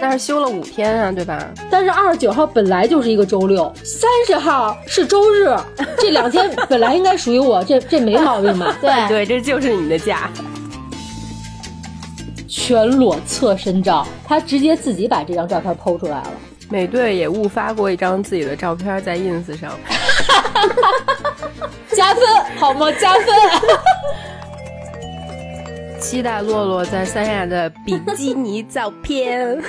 那是休了五天啊，对吧？但是二十九号本来就是一个周六，三十号是周日，这两天 本来应该属于我，这这没毛病吧？对对，这就是你的假。全裸侧身照，他直接自己把这张照片剖出来了。美队也误发过一张自己的照片在 ins 上，加分好吗？加分。期待洛洛在三亚的比基尼照片，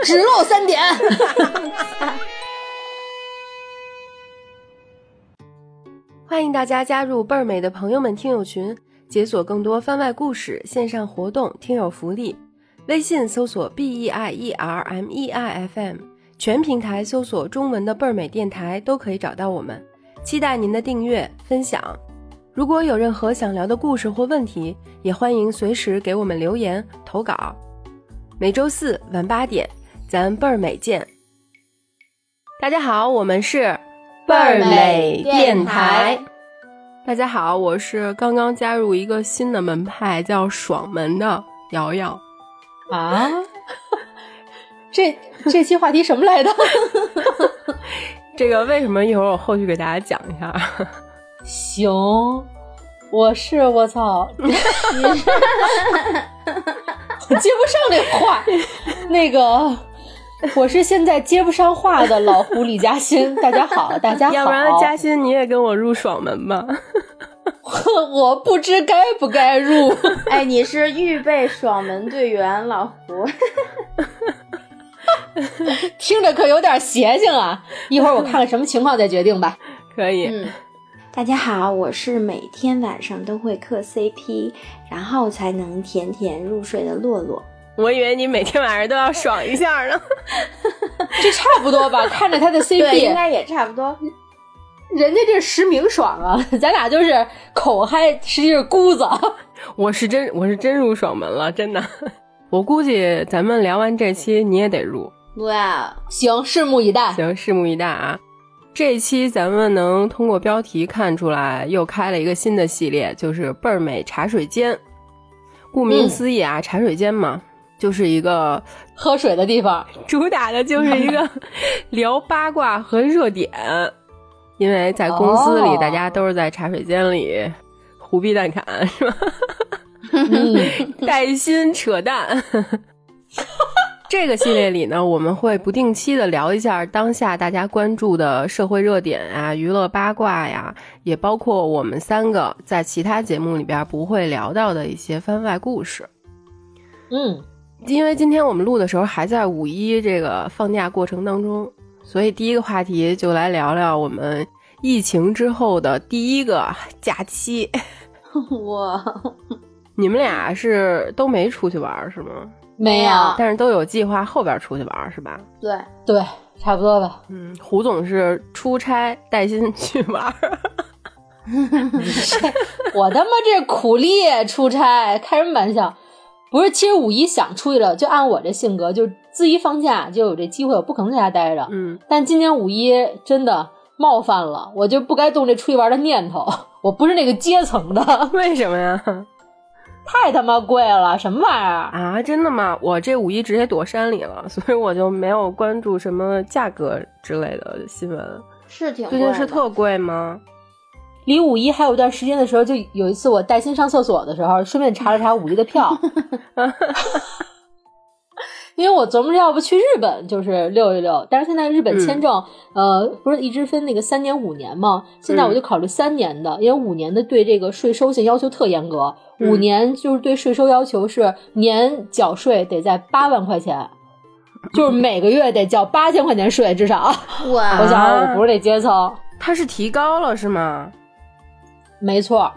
只露三点。欢迎大家加入倍儿美的朋友们听友群，解锁更多番外故事、线上活动、听友福利。微信搜索 b e i e r m e i f m，全平台搜索中文的倍儿美电台都可以找到我们。期待您的订阅分享。如果有任何想聊的故事或问题，也欢迎随时给我们留言投稿。每周四晚八点，咱倍儿美见。大家好，我们是倍儿美电台。大家好，我是刚刚加入一个新的门派叫爽门的瑶瑶。啊，这这期话题什么来的？这个为什么一会儿我后续给大家讲一下。行，我是我操，我接不上这话。那个，我是现在接不上话的老狐李嘉欣。大家好，大家好。要不然嘉欣你也跟我入爽门吧？我不知该不该入。哎，你是预备爽门队员老胡，听着可有点邪性啊！一会儿我看看什么情况再决定吧。可以。嗯，大家好，我是每天晚上都会磕 CP，然后才能甜甜入睡的洛洛。我以为你每天晚上都要爽一下呢。这差不多吧？看着他的 CP，应该也差不多。人家这实名爽啊，咱俩就是口嗨，实际是姑子。我是真，我是真入爽门了，真的。我估计咱们聊完这期，你也得入。哇，行，拭目以待。行，拭目以待啊！这期咱们能通过标题看出来，又开了一个新的系列，就是倍儿美茶水间。顾名思义啊，嗯、茶水间嘛，就是一个喝水的地方，主打的就是一个 聊八卦和热点。因为在公司里，哦、大家都是在茶水间里胡逼蛋侃，是吧？嗯，带薪扯淡。这个系列里呢，我们会不定期的聊一下当下大家关注的社会热点啊、娱乐八卦呀，也包括我们三个在其他节目里边不会聊到的一些番外故事。嗯，因为今天我们录的时候还在五一这个放假过程当中。所以第一个话题就来聊聊我们疫情之后的第一个假期。哇，你们俩是都没出去玩是吗？没有，但是都有计划后边出去玩是吧？对对，差不多吧。嗯，胡总是出差带薪去玩。我他妈这苦力出差，开什么玩笑？不是，其实五一想出去了，就按我这性格，就自一放假就有这机会，我不可能在家待着。嗯，但今年五一真的冒犯了，我就不该动这出去玩的念头。我不是那个阶层的，为什么呀？太他妈贵了，什么玩意儿啊？真的吗？我这五一直接躲山里了，所以我就没有关注什么价格之类的新闻。是挺最近是特贵吗？离五一还有一段时间的时候，就有一次我带薪上厕所的时候，顺便查了查五一的票，因为我琢磨着要不去日本就是溜一溜，但是现在日本签证，嗯、呃，不是一直分那个三年五年吗？现在我就考虑三年的，嗯、因为五年的对这个税收性要求特严格，嗯、五年就是对税收要求是年缴税得在八万块钱。就是每个月得交八千块钱税，至少。哇！我想我不是这阶层。他是提高了是吗？没错，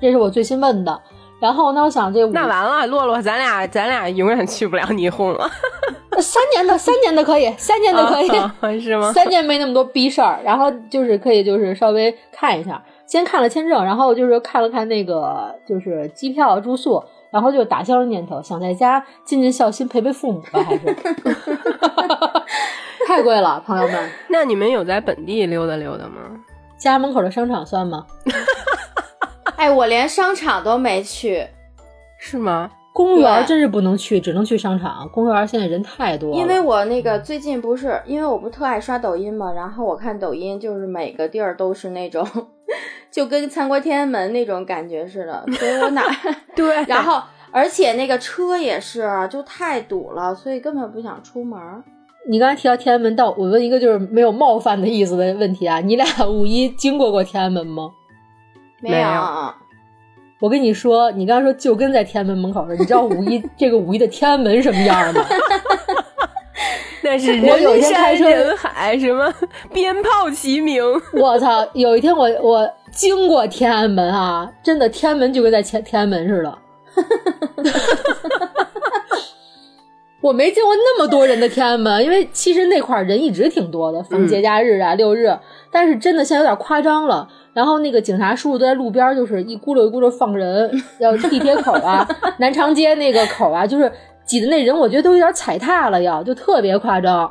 这是我最新问的。然后呢，我想这那完了，洛洛，咱俩咱俩永远去不了霓虹了。三年的，三年的可以，三年的可以，啊、是吗？三年没那么多逼事儿，然后就是可以，就是稍微看一下。先看了签证，然后就是看了看那个就是机票、住宿。然后就打消了念头，想在家尽尽孝心陪陪父母吧，还是 太贵了，朋友们。那你们有在本地溜达溜达吗？家门口的商场算吗？哎，我连商场都没去，是吗？公园对真是不能去，只能去商场。公园现在人太多了，因为我那个最近不是，因为我不特爱刷抖音嘛，然后我看抖音就是每个地儿都是那种，就跟参观天安门那种感觉似的，所以我哪，对，然后而且那个车也是就太堵了，所以根本不想出门儿。你刚才提到天安门，到我问一个就是没有冒犯的意思的问题啊，你俩五一经过过天安门吗？没没有我跟你说，你刚刚说就跟在天安门门口似的，你知道五一 这个五一的天安门什么样吗？那是我有一人山人海，什么鞭炮齐鸣，我操！有一天我我经过天安门啊，真的天安门就跟在天天安门似的。我没见过那么多人的天安门，因为其实那块儿人一直挺多的，逢节假日啊、六日，但是真的现在有点夸张了。然后那个警察叔叔都在路边儿，就是一咕噜一咕噜放人，要地铁口啊、南长街那个口啊，就是挤的那人，我觉得都有点踩踏了要，就特别夸张。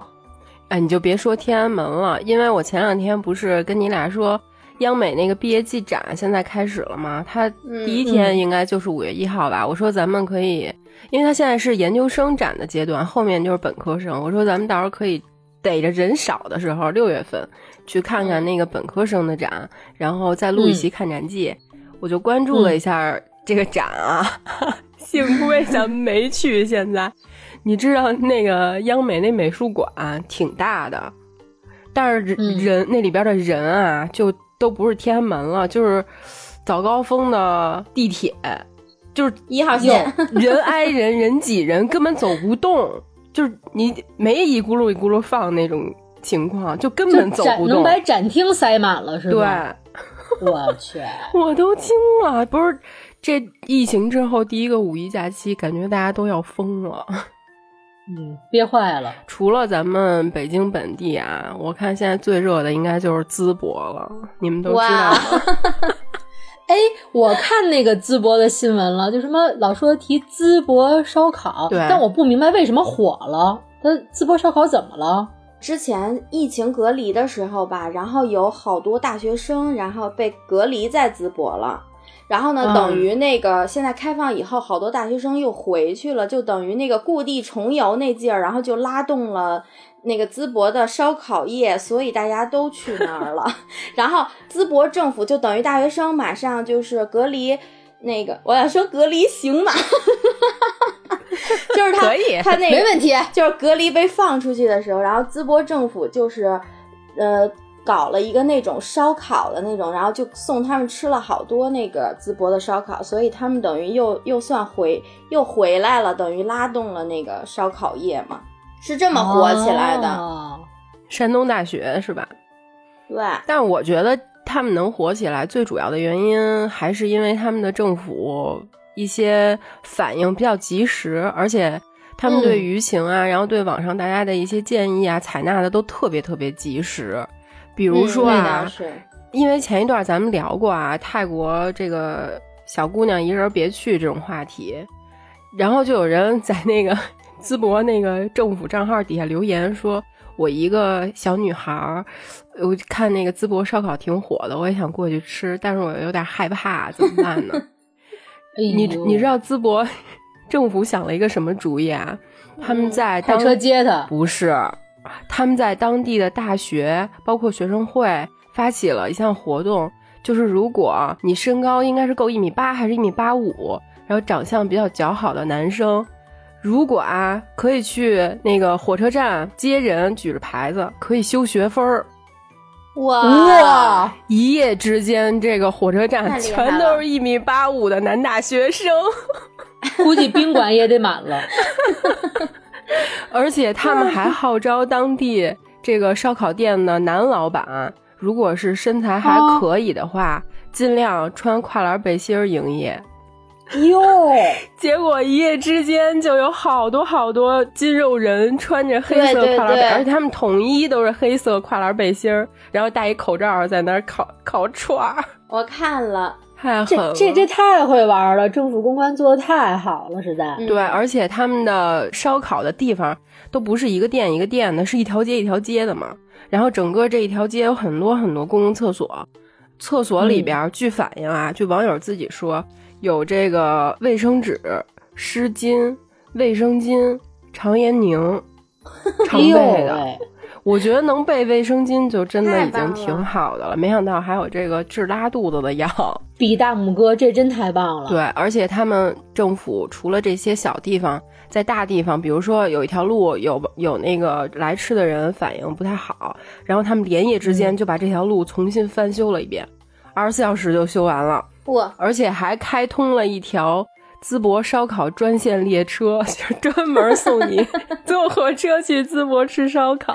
哎，你就别说天安门了，因为我前两天不是跟你俩说，央美那个毕业季展现在开始了吗？它第一天应该就是五月一号吧。我说咱们可以，因为他现在是研究生展的阶段，后面就是本科生。我说咱们到时候可以逮着人少的时候，六月份去看看那个本科生的展，然后再录一期看展记。我就关注了一下这个展啊，幸亏咱们没去。现在你知道那个央美那美术馆挺大的，但是人,、那里边的人啊，就都不是天安门了，就是早高峰的地铁，就是一号线，人挨人，人挤人，根本走不动，就是你没一咕噜一咕噜放那种情况，就根本走不动。能把展厅塞满了是吧对，我去，我都惊了，不是这疫情之后第一个五一假期，感觉大家都要疯了。嗯，憋坏了。除了咱们北京本地啊，我看现在最热的应该就是淄博了，你们都知道哇吗？哎，我看那个淄博的新闻了，就什么老说提淄博烧烤，对但我不明白为什么火了。它淄博烧烤怎么了？之前疫情隔离的时候吧，然后有好多大学生，然后被隔离在淄博了。然后呢，嗯等于那个现在开放以后，好多大学生又回去了，就等于那个故地重游那劲儿，然后就拉动了那个淄博的烧烤业，所以大家都去那儿了。然后淄博政府就等于大学生马上就是隔离，那个我要说隔离刑满，就是他可以他那个没问题。就是隔离被放出去的时候，然后淄博政府就是，呃，搞了一个那种烧烤的那种，然后就送他们吃了好多那个淄博的烧烤，所以他们等于又又算回又回来了，等于拉动了那个烧烤业嘛，是这么火起来的。哦山东大学是吧？对，但我觉得他们能火起来，最主要的原因还是因为他们的政府一些反应比较及时，而且他们对舆情啊，然后对网上大家的一些建议啊，采纳的都特别特别及时。比如说啊，因为前一段咱们聊过啊，泰国这个小姑娘一人别去这种话题，然后就有人在那个淄博那个政府账号底下留言说。我一个小女孩儿，我看那个淄博烧烤挺火的，我也想过去吃，但是我有点害怕，怎么办呢？你你知道淄博 政府想了一个什么主意啊？他们在当开车接他？不是，他们在当地的大学，包括学生会，发起了一项活动，就是如果你身高应该是够一米八还是一米八五，然后长相比较姣好的男生，如果啊可以去那个火车站接人，举着牌子可以修学分儿。哇哇！一夜之间，这个火车站全都是一米八五的男大学生。估计宾馆也得满了。而且他们还号召当地这个烧烤店的男老板，如果是身材还可以的话，尽量穿跨栏背心营业。哟，结果一夜之间就有好多好多肌肉人穿着黑色对对跨栏背，对而且他们统一都是黑色跨栏背心儿，然后戴一口罩在那儿烤烤串儿，我看了，太狠了。这这太会玩了！政府公关做的太好了，实在。嗯对，而且他们的烧烤的地方都不是一个店一个店的，是一条街一条街的嘛。然后整个这一条街有很多很多公共厕所，厕所里边、据反映啊，据网友自己说，有这个卫生纸湿巾、卫生巾、肠炎宁，常备的。喂，我觉得能备卫生巾就真的已经挺好的了，没想到还有这个治拉肚子的药。比大拇哥，这真太棒了。对，而且他们政府除了这些小地方，在大地方，比如说有一条路有有那个来吃的人反应不太好，然后他们连夜之间就把这条路重新翻修了一遍，二十四小时就修完了，哇，而且还开通了一条。淄博烧烤专线列车，就是专门送你 坐火车去淄博吃烧烤。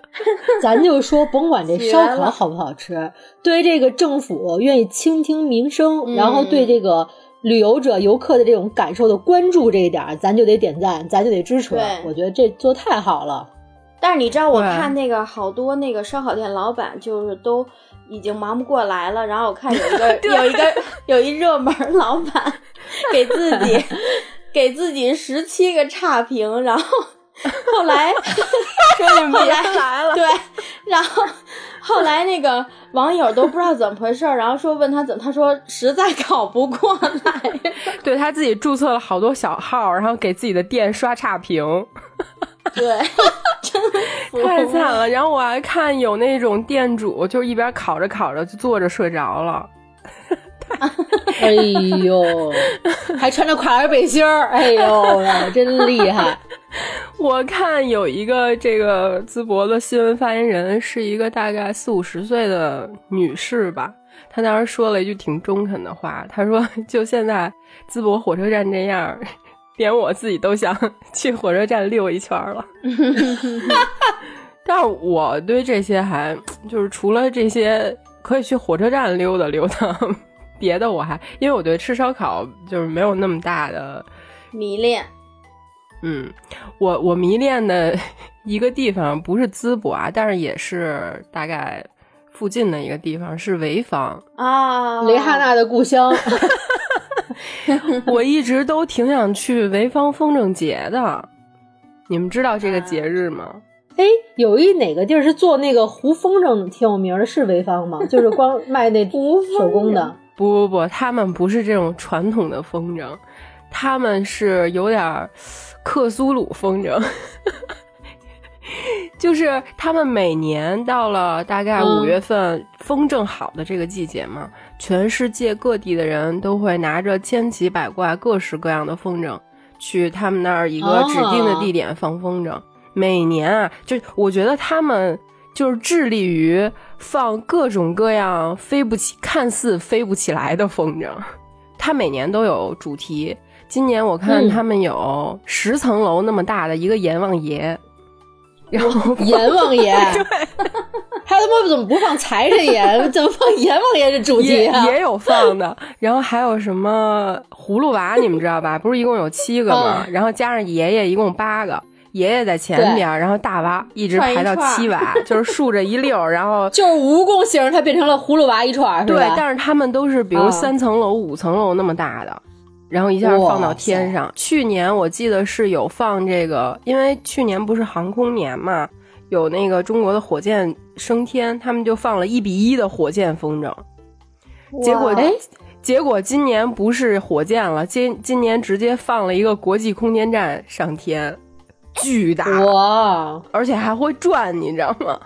咱就说，甭管这烧烤好不好吃，对这个政府愿意倾听民生，嗯然后对这个旅游者、游客的这种感受的关注这一点，咱就得点赞，咱就得支持。我觉得这做太好了。但是你知道，我看那个好多那个烧烤店老板就是都已经忙不过来了，然后我看有一个 有一个有一热门老板给自己 给自己十七个差评，然后 后来说你们别后来来了，对，然后后来那个网友都不知道怎么回事儿，然后说问他怎么，他说实在搞不过来。对他自己注册了好多小号，然后给自己的店刷差评，对，真服太惨了。然后我还看有那种店主，就一边烤着烤着就坐着睡着了。哎呦，还穿着跨栏背心儿，哎呦喂，真厉害！我看有一个这个淄博的新闻发言人，是一个大概四五十岁的女士吧。她当时说了一句挺中肯的话，她说：“就现在淄博火车站这样，连我自己都想 去火车站溜一圈了。”但是我对这些还就是除了这些可以去火车站溜达溜达，别的我还因为我对吃烧烤就是没有那么大的迷恋。嗯，我我迷恋的一个地方不是淄博啊，但是也是大概附近的一个地方是潍坊。啊，雷哈娜的故乡，我一直都挺想去潍坊风筝节的。你们知道这个节日吗？哎，有一哪个地儿是做那个胡风筝挺有名的，是潍坊吗？就是光卖那胡风筝手工的。不不不，他们不是这种传统的风筝，他们是有点克苏鲁风筝。就是他们每年到了大概嗯五月份，风筝好的这个季节嘛，全世界各地的人都会拿着千奇百怪、各式各样的风筝，去他们那儿一个指定的地点放风筝。每年啊，就我觉得他们就是致力于放各种各样飞不起、看似飞不起来的风筝。他每年都有主题，今年我看嗯他们有十层楼那么大的一个阎王爷，然后阎王爷，对，他他妈怎么不放财神爷？怎么放阎王爷这主题也啊？也有放的，然后还有什么葫芦娃，你们知道吧？不是一共有七个吗？然后加上爷爷一共八个，爷爷在前边，然后大娃一直排到七娃，就是竖着一溜儿，然后 就是蜈蚣形，它变成了葫芦娃一串对但是他们都是比如啊三层楼、五层楼那么大的。然后一下放到天上。去年我记得是有放这个，因为去年不是航空年嘛，有那个中国的火箭升天，他们就放了一比一的火箭风筝。结果哎，结果今年不是火箭了，今今年直接放了一个国际空间站上天，巨大，哇，而且还会转，你知道吗？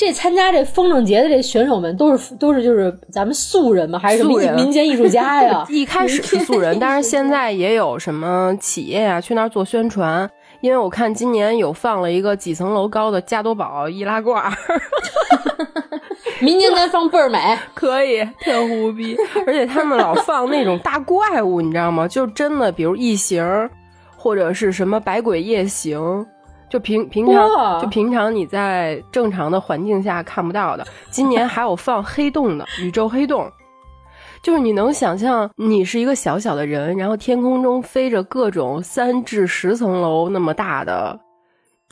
这参加这风筝节的这选手们都是都是就是咱们素人吗？还是什么？民间艺术家呀 一开始是素人，但是现在也有什么企业啊去那儿做宣传。因为我看今年有放了一个几层楼高的加多宝易拉罐，民间咱放倍儿美，可以特胡逼，而且他们老放那种大怪物，你知道吗？就真的，比如异形，或者是什么百鬼夜行，就平平常就平常你在正常的环境下看不到的。今年还有放黑洞的 宇宙黑洞，就是你能想象你是一个小小的人，然后天空中飞着各种三至十层楼那么大的。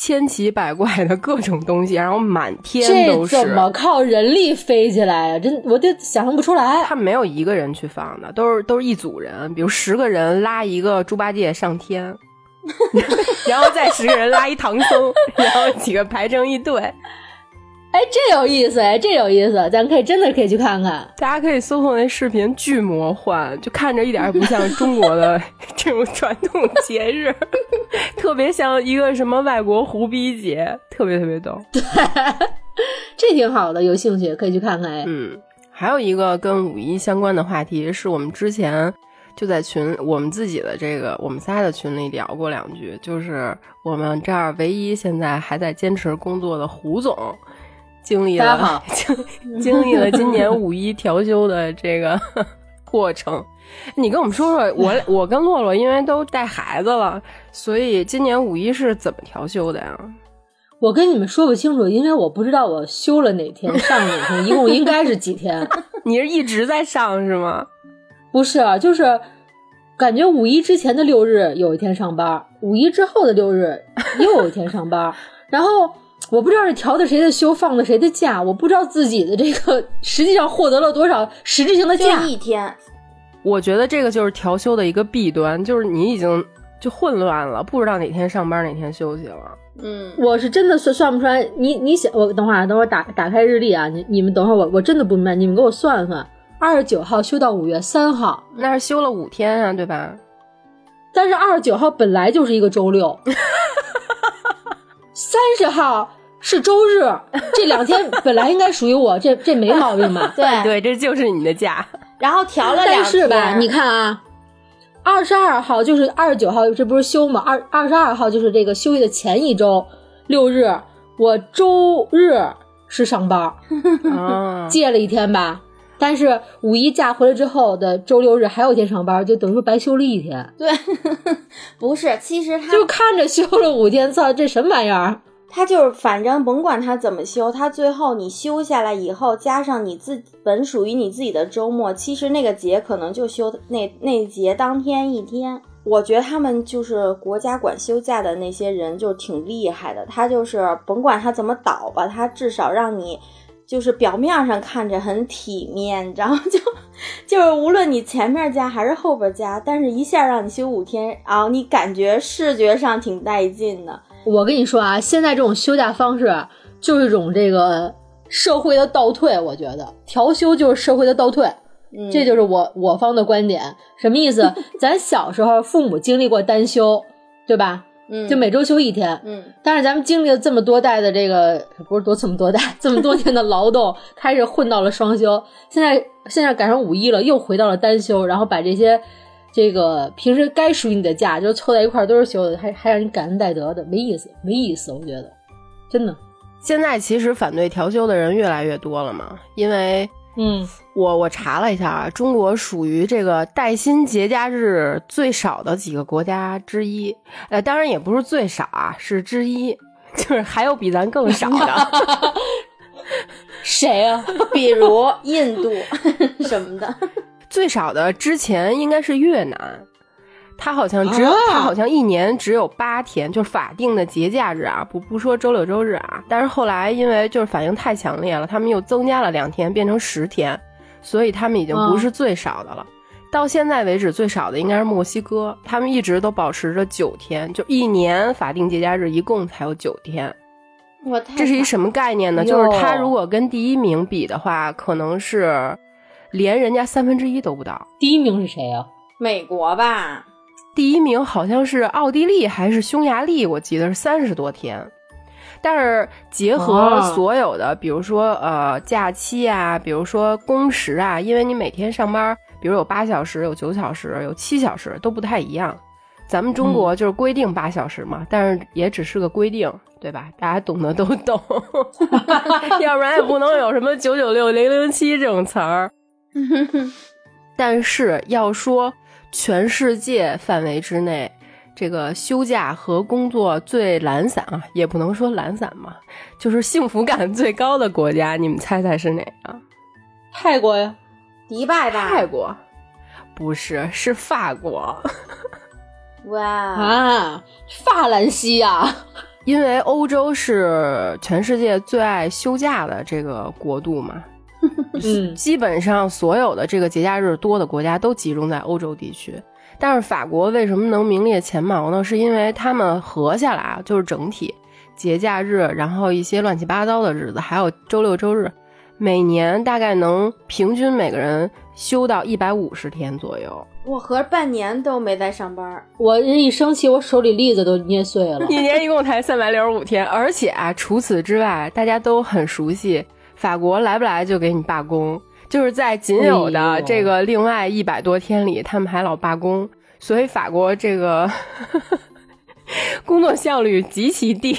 千奇百怪的各种东西，然后满天都是。这怎么靠人力飞起来呀？真，我就想象不出来。他们没有一个人去放的，都是都是一组人，比如十个人拉一个猪八戒上天，然后再十个人拉一唐僧，然后几个排成一队。哎，这有意思哎，这有意思，咱可以真的可以去看看。大家可以搜索那视频，巨魔幻，就看着一点也不像中国的 这种传统节日，特别像一个什么外国胡逼节，特别特别逗。对，这挺好的，有兴趣可以去看看哎。嗯，还有一个跟五一相关的话题，是我们之前就在群我们自己的这个我们仨的群里聊过两句，就是我们这儿唯一现在还在坚持工作的胡总。经历了经经历了今年 五一调休的这个 过程，你跟我们说说，我我跟洛洛因为都带孩子了，所以今年五一是怎么调休的呀？我跟你们说不清楚，因为我不知道我休了哪天，上哪天，一共应该是几天？你是一直在上是吗？不是，就是感觉五一之前的六日有一天上班，五一之后的六日又有一天上班，然后。我不知道是调的谁的休，放的谁的假，我不知道自己的这个实际上获得了多少实质性的假。一天，我觉得这个就是调休的一个弊端，就是你已经就混乱了，不知道哪天上班哪天休息了。嗯，我是真的算算不出来。你你想，我等会儿等会儿打打开日历啊，你你们等会儿我我真的不明白，你们给我算算，二十九号休到五月三号，那是休了五天啊，对吧？但是二十九号本来就是一个周六，三十号。是周日，这两天本来应该属于我，这这没毛病吧？对对，这就是你的假。然后调了两但是吧，你看啊，二十二号就是二十九号，这不是休吗？二二十二号就是这个休息的前一周六日，我周日是上班，借了一天吧。但是五一假回来之后的周六日还有一天上班，就等于说白休了一天。对，不是，其实他就看着休了五天，操，这什么玩意儿？他就是，反正甭管他怎么休，他最后你休下来以后，加上你自本属于你自己的周末，其实那个节可能就休那那节当天一天。我觉得他们就是国家管休假的那些人就挺厉害的，他就是甭管他怎么倒吧，他至少让你就是表面上看着很体面，然后就就是无论你前面加还是后边加，但是一下让你休五天，然后你感觉视觉上挺带劲的。我跟你说啊，现在这种休假方式就是一种这个社会的倒退。我觉得调休就是社会的倒退，这就是我我方的观点。什么意思？咱小时候父母经历过单休，对吧？嗯，就每周休一天。嗯，但是咱们经历了这么多代的这个，不是多这么多代，这么多年的劳动，开始混到了双休。现在现在赶上五一了，又回到了单休，然后把这些。这个平时该属于你的假，就凑在一块儿都是休的，还还让你感恩戴德的，没意思，没意思，我觉得，真的。现在其实反对调休的人越来越多了嘛，因为，嗯，我我查了一下啊，中国属于这个带薪节假日最少的几个国家之一，呃，当然也不是最少啊，是之一，就是还有比咱更少的，谁啊？比如印度 什么的。最少的之前应该是越南，它好像只有它好像一年只有八天，就是法定的节假日啊，不不说周六周日啊。但是后来因为就是反应太强烈了，他们又增加了两天，变成十天，所以他们已经不是最少的了。到现在为止，最少的应该是墨西哥，他们一直都保持着九天，就一年法定节假日一共才有九天。我这是一什么概念呢？就是他如果跟第一名比的话，可能是。连人家三分之一都不到，第一名是谁啊？美国吧，第一名好像是奥地利还是匈牙利，我记得是三十多天。但是结合所有的，比如说呃假期啊，比如说工时啊，因为你每天上班，比如有八小时、有九小时、有七小时，都不太一样。咱们中国就是规定八小时嘛，但是也只是个规定，对吧？大家懂的都懂，要不然也不能有什么九九六、零零七这种词儿。但是要说全世界范围之内，这个休假和工作最懒散啊，也不能说懒散嘛，就是幸福感最高的国家，你们猜猜是哪个？泰国呀？迪拜吧？泰国？不是，是法国。哇啊，法兰西呀！因为欧洲是全世界最爱休假的这个国度嘛。嗯，基本上所有的这个节假日多的国家都集中在欧洲地区，但是法国为什么能名列前茅呢？是因为他们合下来啊，就是整体节假日，然后一些乱七八糟的日子，还有周六周日，每年大概能平均每个人休到一百五十天左右。我合着半年都没在上班，我这一生气，我手里栗子都捏碎了。一年一共才三百六十五天，而且啊，除此之外，大家都很熟悉，法国来不来就给你罢工，就是在仅有的这个另外一百多天里，他们还老罢工，所以法国这个 工作效率极其低。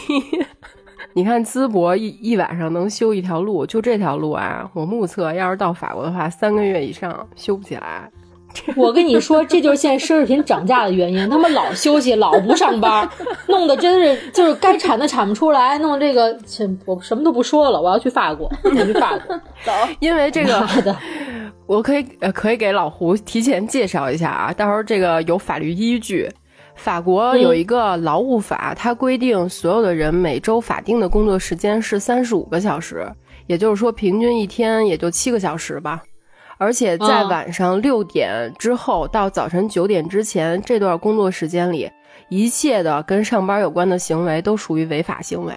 你看淄博一一晚上能修一条路，就这条路啊，我目测要是到法国的话，三个月以上修不起来。我跟你说，这就是现在奢侈品涨价的原因。他们老休息，老不上班，弄得真是就是该产的产不出来，弄这个，我 什么都不说了，我要去法国，我去法国走。因为这个的，我可以呃可以给老胡提前介绍一下啊，到时候这个有法律依据。法国有一个劳务法，它规定所有的人每周法定的工作时间是三十五个小时，也就是说平均一天也就七个小时吧。而且在晚上六点之后到早晨九点之前这段工作时间里，一切的跟上班有关的行为都属于违法行为。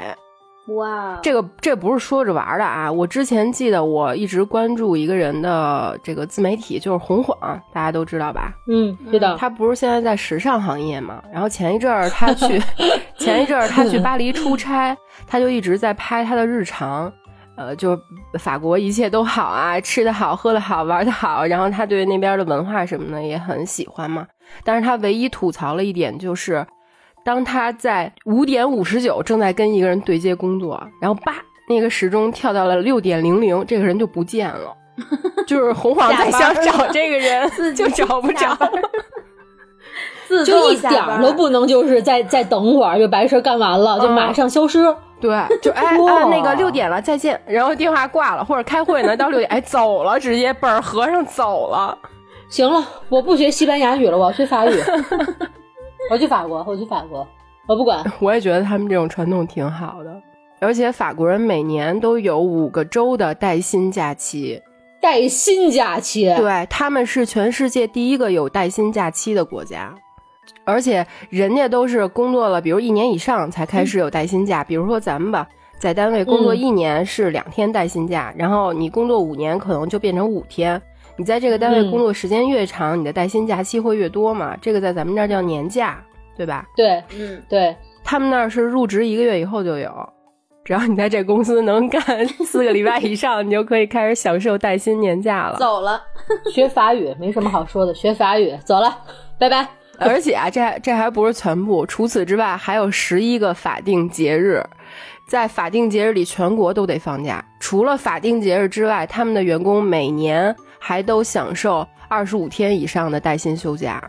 哇，这个这不是说着玩的啊！我之前记得我一直关注一个人的这个自媒体，就是红晃，大家都知道吧？嗯，知道。他不是现在在时尚行业嘛？然后前一阵儿他去，前一阵儿他去巴黎出 差，他就一直在拍他的日常。呃，就法国一切都好啊，吃的好，喝的好，玩的好。然后他对那边的文化什么的也很喜欢嘛。但是他唯一吐槽了一点就是。当他在五点五十九正在跟一个人对接工作，然后叭，那个时钟跳到了六点零零，这个人就不见了，就是红黄在想找这个人，就找不着，就一点都不能，就是再再等会儿就白事干完了，就马上消失。对，就哎啊，那个六点了，再见，然后电话挂了，或者开会呢，到六点，哎，走了，直接本合上走了。行了，我不学西班牙语了，我要学法语。我去法国，我去法国，我不管。我也觉得他们这种传统挺好的，而且法国人每年都有五个州的带薪假期。带薪假期，对，他们是全世界第一个有带薪假期的国家，而且人家都是工作了，比如一年以上才开始有带薪假。比如说咱们吧，在单位工作一年是两天带薪假，然后你工作五年可能就变成五天。你在这个单位工作时间越长，你的带薪假期会越多嘛？这个在咱们这儿叫年假，对吧？对，嗯，对他们那儿是入职一个月以后就有，只要你在这公司能干 四个礼拜以上，你就可以开始享受带薪年假了。走了，学法语没什么好说的，学法语走了，拜拜。而且啊，这这还不是全部，除此之外还有十一个法定节日，在法定节日里全国都得放假。除了法定节日之外，他们的员工每年。还都享受二十五天以上的带薪休假，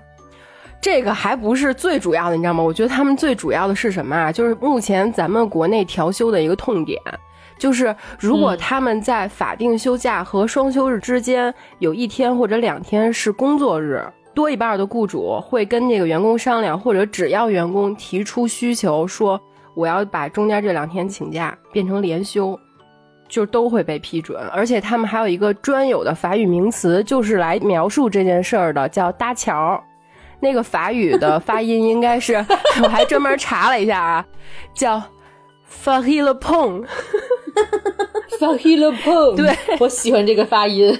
这个还不是最主要的，你知道吗？我觉得他们最主要的是什么啊？就是目前咱们国内调休的一个痛点，就是如果他们在法定休假和双休日之间有一天或者两天是工作日，多一半的雇主会跟这个员工商量，或者只要员工提出需求，说我要把中间这两天请假变成连休。就都会被批准，而且他们还有一个专有的法语名词，就是来描述这件事儿的，叫搭桥。那个法语的发音应该是，我还专门查了一下啊，叫 f a h i l e p o n f a h i l e p o n 对我喜欢这个发音。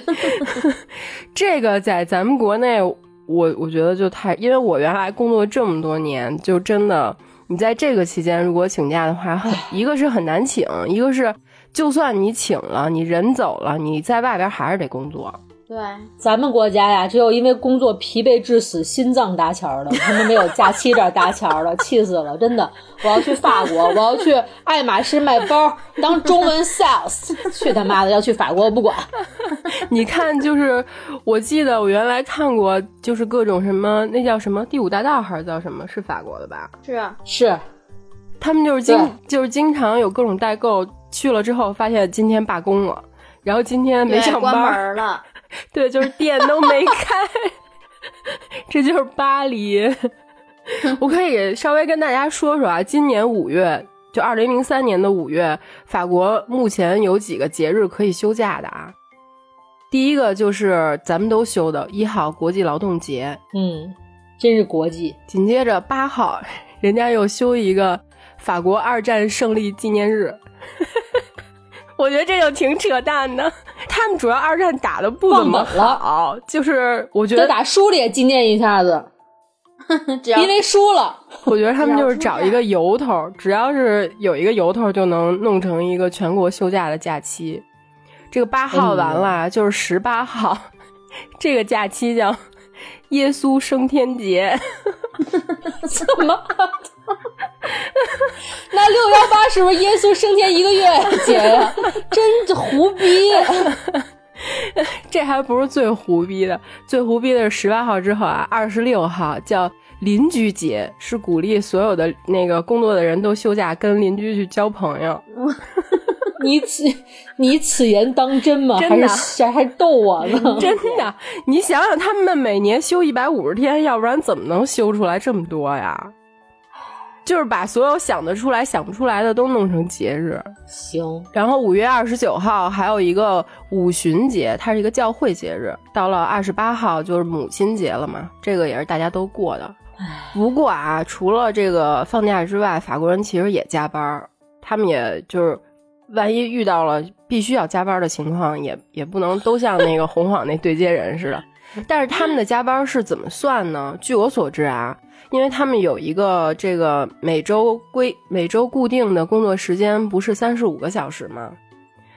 这个在咱们国内，我我觉得就太，因为我原来工作这么多年，就真的，你在这个期间如果请假的话，一个是很难请，一个是。就算你请了，你人走了，你在外边还是得工作。对，咱们国家呀，只有因为工作疲惫致死、心脏搭桥的，他们没有假期这搭桥的，气死了！真的，我要去法国，我要去爱马仕卖包当中文 sales，去他妈的要去法国，我不管。你看，就是我记得我原来看过，就是各种什么，那叫什么第五大道还是叫什么？是法国的吧？是啊，是。他们就是经就是经常有各种代购。去了之后发现今天罢工了，然后今天没上班，关门了。对，就是店都没开，这就是巴黎。我可以稍微跟大家说说啊，今年五月，就二零零三年的五月，法国目前有几个节日可以休假的啊？第一个就是咱们都休的一号国际劳动节，嗯，真是国际。紧接着八号，人家又休一个。法国二战胜利纪念日。我觉得这就挺扯淡的。他们主要二战打的不怎么好，就是我觉得打输了也纪念一下子，因为输了。我觉得他们就是找一个由头，只要是有一个由头，就能弄成一个全国休假的假期。这个八号完了，就是十八号，这个假期叫耶稣升天节。怎么？那六幺八是不是耶稣升天一个月 姐呀？真胡逼！这还不是最胡逼的，最胡逼的是十八号之后啊，二十六号叫邻居节，是鼓励所有的那个工作的人都休假，跟邻居去交朋友。你此你此言当真吗？还是还逗我呢？真的，你想想，他们每年休一百五十天，要不然怎么能休出来这么多呀？就是把所有想得出来、想不出来的都弄成节日。行，然后五月二十九号还有一个五旬节，它是一个教会节日。到了二十八号就是母亲节了嘛，这个也是大家都过的。不过啊，除了这个放假之外，法国人其实也加班，他们也就是。万一遇到了必须要加班的情况，也也不能都像那个红晃那对接人似的。但是他们的加班是怎么算呢？据我所知啊，因为他们有一个这个每周规每周固定的工作时间不是三十五个小时吗？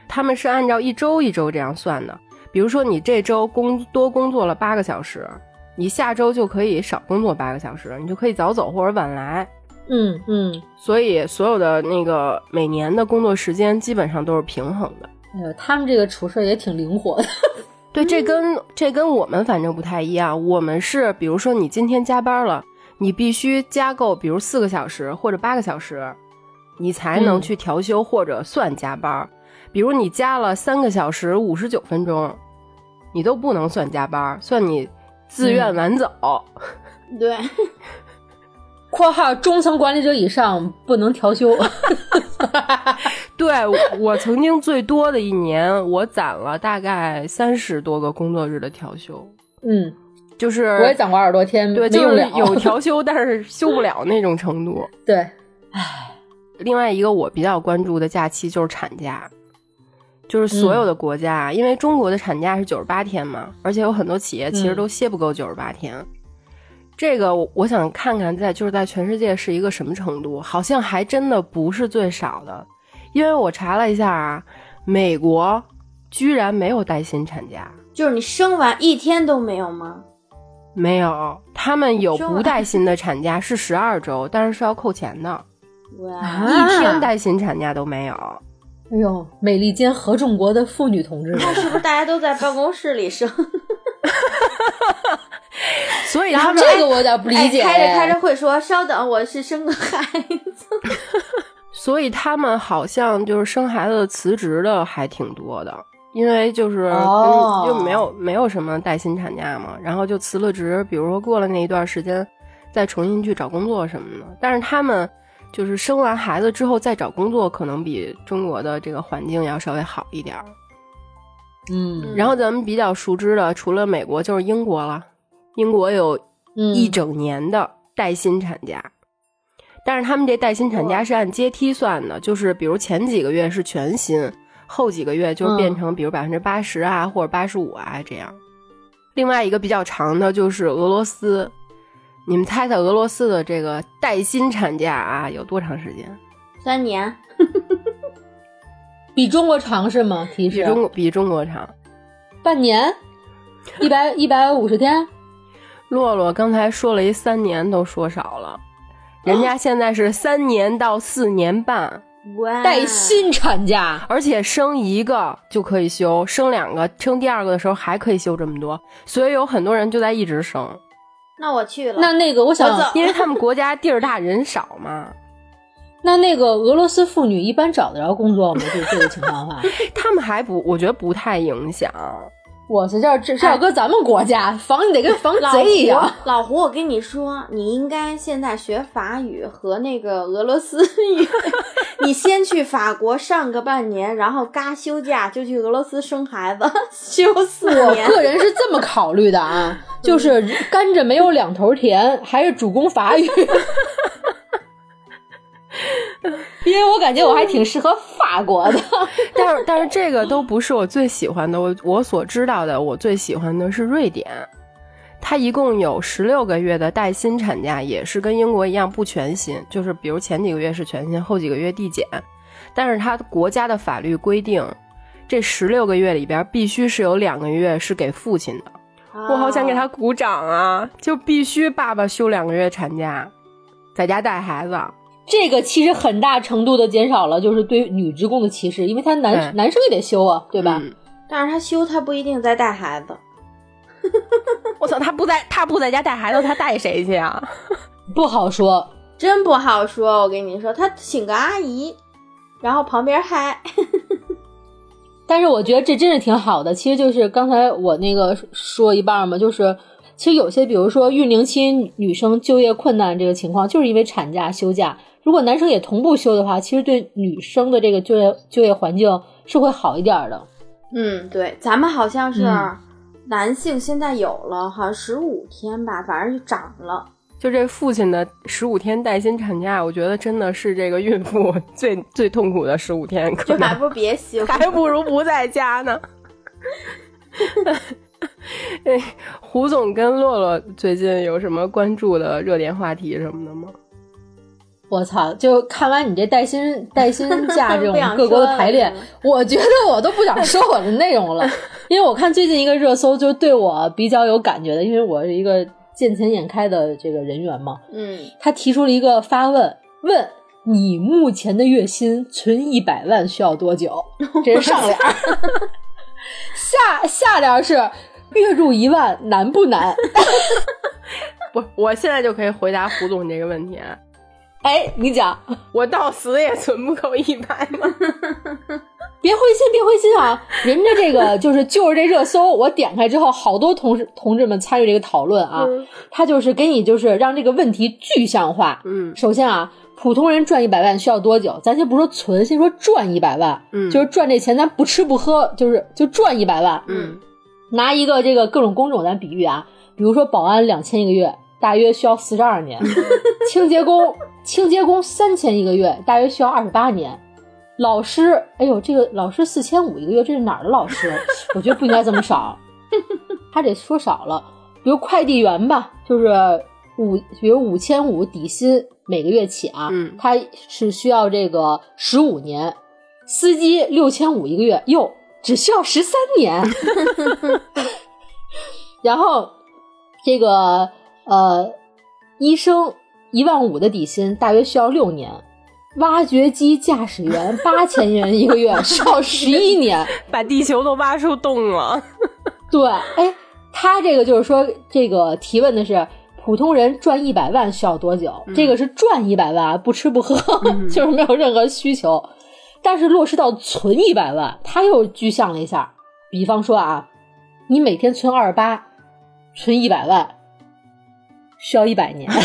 他们是按照一周一周这样算的。比如说你这周工多工作了八个小时，你下周就可以少工作八个小时，你就可以早走或者晚来。嗯嗯，所以所有的那个每年的工作时间基本上都是平衡的。哎呦，他们这个处事也挺灵活的。对，这跟这跟我们反正不太一样。我们是，比如说你今天加班了，你必须加够，比如四个小时或者八个小时，你才能去调休或者算加班。比如你加了三个小时五十九分钟，你都不能算加班，算你自愿晚走。对。括号中层管理者以上不能调休。对我曾经最多的一年，我攒了大概三十多个工作日的调休。嗯，就是我也讲过二十多天，对，就是有调 休，但是休不了那种程度。对，唉。另外一个我比较关注的假期就是产假，就是所有的国家，因为中国的产假是九十八天嘛，而且有很多企业其实都歇不够九十八天。这个我想看看，在就是在全世界是一个什么程度？好像还真的不是最少的，因为我查了一下啊，美国居然没有带薪产假，就是你生完一天都没有吗？没有，他们有不带薪的产假是十二周，但是是要扣钱的，哇，一天带薪产假都没有。哎呦，美利坚合众国的妇女同志，那是不是大家都在办公室里生？所以他们这个我有点不理解。开着开着会说：“稍等，我是生个孩子。”所以他们好像就是生孩子辞职的还挺多的，因为就是就没有没有什么带薪产假嘛，然后就辞了职。比如说过了那一段时间，再重新去找工作什么的。但是他们就是生完孩子之后再找工作，可能比中国的这个环境要稍微好一点。嗯，然后咱们比较熟知的，除了美国就是英国了。英国有一整年的带薪产假，但是他们这带薪产假是按阶梯算的，就是比如前几个月是全薪，后几个月就变成比如百分之八十啊或者八十五啊这样。另外一个比较长的就是俄罗斯，你们猜猜俄罗斯的这个带薪产假啊有多长时间？三年，比中国长是吗？提示比中国比中国长，半年，一百一百五十天。洛洛刚才说了一三年，都说少了，人家现在是三年到四年半带薪产假，而且生一个就可以休，生两个、生第二个的时候还可以休这么多，所以有很多人就在一直生。那我去了。那那个我想，因为他们国家地儿大人少嘛。那那个俄罗斯妇女一般找得着工作吗？就这个情况话，他们还不，我觉得不太影响。我是这这这要搁咱们国家防你得跟防贼一样。老胡，我跟你说，你应该现在学法语和那个俄罗斯语。你先去法国上个半年，然后嘎休假就去俄罗斯生孩子，休四年。我个人是这么考虑的啊，就是甘蔗没有两头甜，还是主攻法语。因为我感觉我还挺适合法国的。但是但是这个都不是我最喜欢的，我我所知道的，我最喜欢的是瑞典，它一共有十六个月的带薪产假，也是跟英国一样不全薪，就是比如前几个月是全薪，后几个月递减，但是它国家的法律规定，这十六个月里边必须是有两个月是给父亲的。我好想给他鼓掌啊！就必须爸爸休两个月产假，在家带孩子。这个其实很大程度的减少了就是对女职工的歧视，因为他男对男生也得休啊，对吧？嗯但是他休他不一定在带孩子，我操，他不在，他不在家带孩子，他带谁去啊？不好说。真不好说。我跟你说，他请个阿姨，然后旁边嗨 但是我觉得这真是挺好的。其实就是刚才我那个说一半嘛，就是其实有些，比如说孕龄期女生就业困难这个情况，就是因为产假休假。如果男生也同步休的话，其实对女生的这个就业就业环境是会好一点的。嗯，对，咱们好像是嗯男性现在有了，好像十五天吧，反正就涨了。就这父亲的十五天带薪产假，我觉得真的是这个孕妇最最痛苦的十五天，可还不如别休。还不如不在家呢。哎，胡总跟洛洛最近有什么关注的热点话题什么的吗？我操！就看完你这带薪带薪假这种 各国的排练，我觉得我都不想说我的内容了，因为我看最近一个热搜就对我比较有感觉的，因为我是一个见钱眼开的这个人员嘛。嗯，他提出了一个发问：问你目前的月薪存一百万需要多久？这是上联儿，下下联是月入一万难不难？不，我现在就可以回答胡总这个问题。啊哎，你讲。我到死也存不够一百万。别灰心，别灰心啊！人家这个就是 就是这热搜，我点开之后，好多同事同志们参与这个讨论啊。他就是给你就是让这个问题具象化。嗯首先啊，普通人赚一百万需要多久？咱先不说存，先说赚一百万。嗯就是赚这钱，咱不吃不喝，就是就赚一百万。嗯拿一个这个各种工种咱比喻啊，比如说保安两千一个月，大约需要四十二年；清洁工清洁工三千一个月，大约需要二十八年。老师，哎呦，这个老师四千五一个月，这是哪儿的老师？我觉得不应该这么少，他得说少了。比如快递员吧，就是五，比如五千五底薪每个月起啊，嗯他是需要这个十五年。司机六千五一个月，哟，只需要十三年。然后这个呃，医生一万五的底薪大约需要六年，挖掘机驾驶员 八千元一个月需要十一年。把地球都挖出洞了。对，哎，他这个就是说，这个提问的是普通人赚一百万需要多久？这个是赚一百万，不吃不喝，就是没有任何需求。但是落实到存一百万，他又具象了一下。比方说啊，你每天存二十八，存一百万，需要一百年。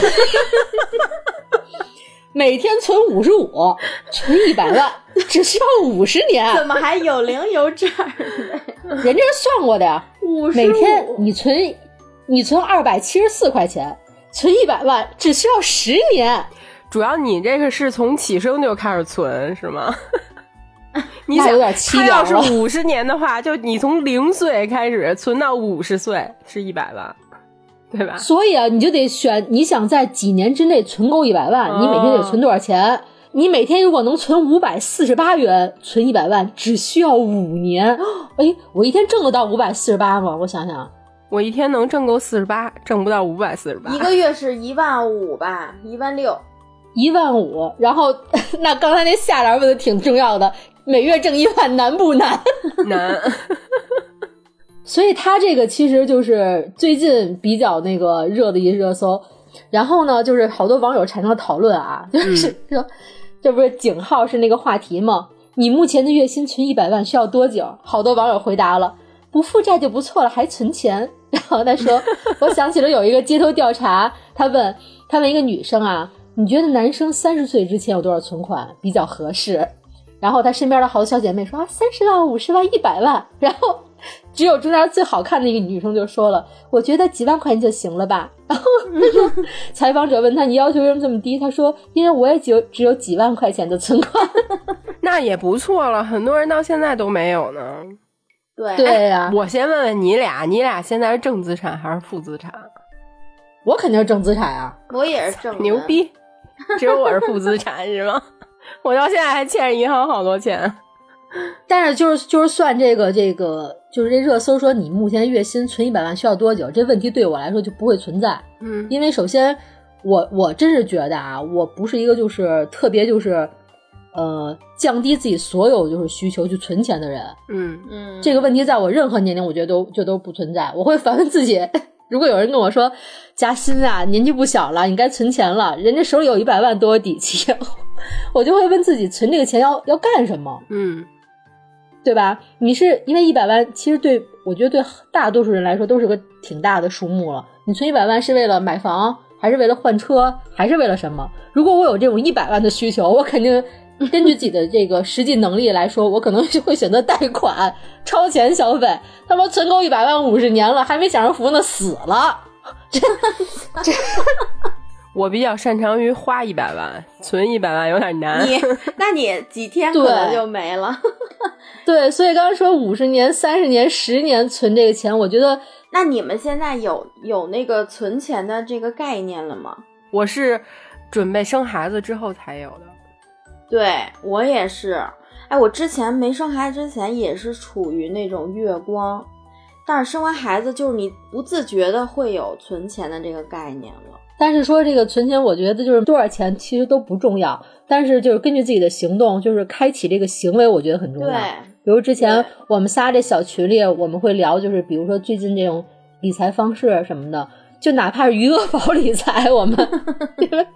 每天存五十五，存一百万，只需要五十年。怎么还有零有整儿的？人家是算过的呀。五十每天你存你存二百七十四块钱，存一百万只需要十年。主要你这个是从起生就开始存是吗？你想，那有点凄他要是五十年的话，就你从零岁开始存到五十岁是一百万，对吧？所以啊，你就得选你想在几年之内存够一百万，哦你每天得存多少钱？你每天如果能存五百四十八元，存一百万只需要五年。哎，我一天挣得到五百四十八吗？我想想，我一天能挣够四十八，挣不到五百四十八一。个月是一万五吧，一万六。一万五。然后 那刚才那下联问的挺重要的，每月挣一万难不难？难，所以他这个其实就是最近比较那个热的一热搜，然后呢，就是好多网友产生了讨论啊，就是说，这不是井号是那个话题吗？你目前的月薪存一百万需要多久？好多网友回答了，不负债就不错了，还存钱。然后他说，我想起了有一个街头调查，他问他问一个女生啊，你觉得男生三十岁之前有多少存款比较合适？然后他身边的好多小姐妹说啊，三十万、五十万、一百万。然后只有中间最好看的一个女生就说了：“我觉得几万块钱就行了吧。”然后 采访者问他：“你要求为什么这么低？”他说：“因为我也只有只有几万块钱的存款。那也不错了，很多人到现在都没有呢。对”对呀、我先问问你俩，你俩现在是正资产还是负资产？我肯定是正资产啊。我也是正的牛！逼，只有我是负资产是吗？我到现在还欠着银行好多钱。但是就是就是算这个这个就是这热搜说你目前月薪存一百万需要多久？这问题对我来说就不会存在，嗯因为首先我我真是觉得啊，我不是一个就是特别就是呃降低自己所有就是需求去存钱的人。嗯嗯，这个问题在我任何年龄，我觉得都就都不存在。我会反问自己，如果有人跟我说加薪啊，年纪不小了，你该存钱了，人家手里有一百万多有底气，我就会问自己，存这个钱要要干什么？嗯对吧？你是因为一百万，其实对我觉得对大多数人来说都是个挺大的数目了。你存一百万是为了买房，还是为了换车，还是为了什么？如果我有这种一百万的需求，我肯定根据自己的这个实际能力来说，我可能就会选择贷款、超前消费。他妈存够一百万五十年了，还没享受福呢，死了。我比较擅长于花一百万，存一百万有点难。你，那你几天可能就没了。对，所以刚刚说五十年、三十年、十年存这个钱，我觉得那你们现在有有那个存钱的这个概念了吗？我是准备生孩子之后才有的。对我也是。哎，我之前没生孩子之前也是处于那种月光，但是生完孩子就是你不自觉的会有存钱的这个概念了。但是说这个存钱，我觉得就是多少钱其实都不重要，但是就是根据自己的行动，就是开启这个行为，我觉得很重要。对，比如之前我们仨这小群里，我们会聊，就是比如说最近这种理财方式什么的，就哪怕是余额宝理财，我们 因为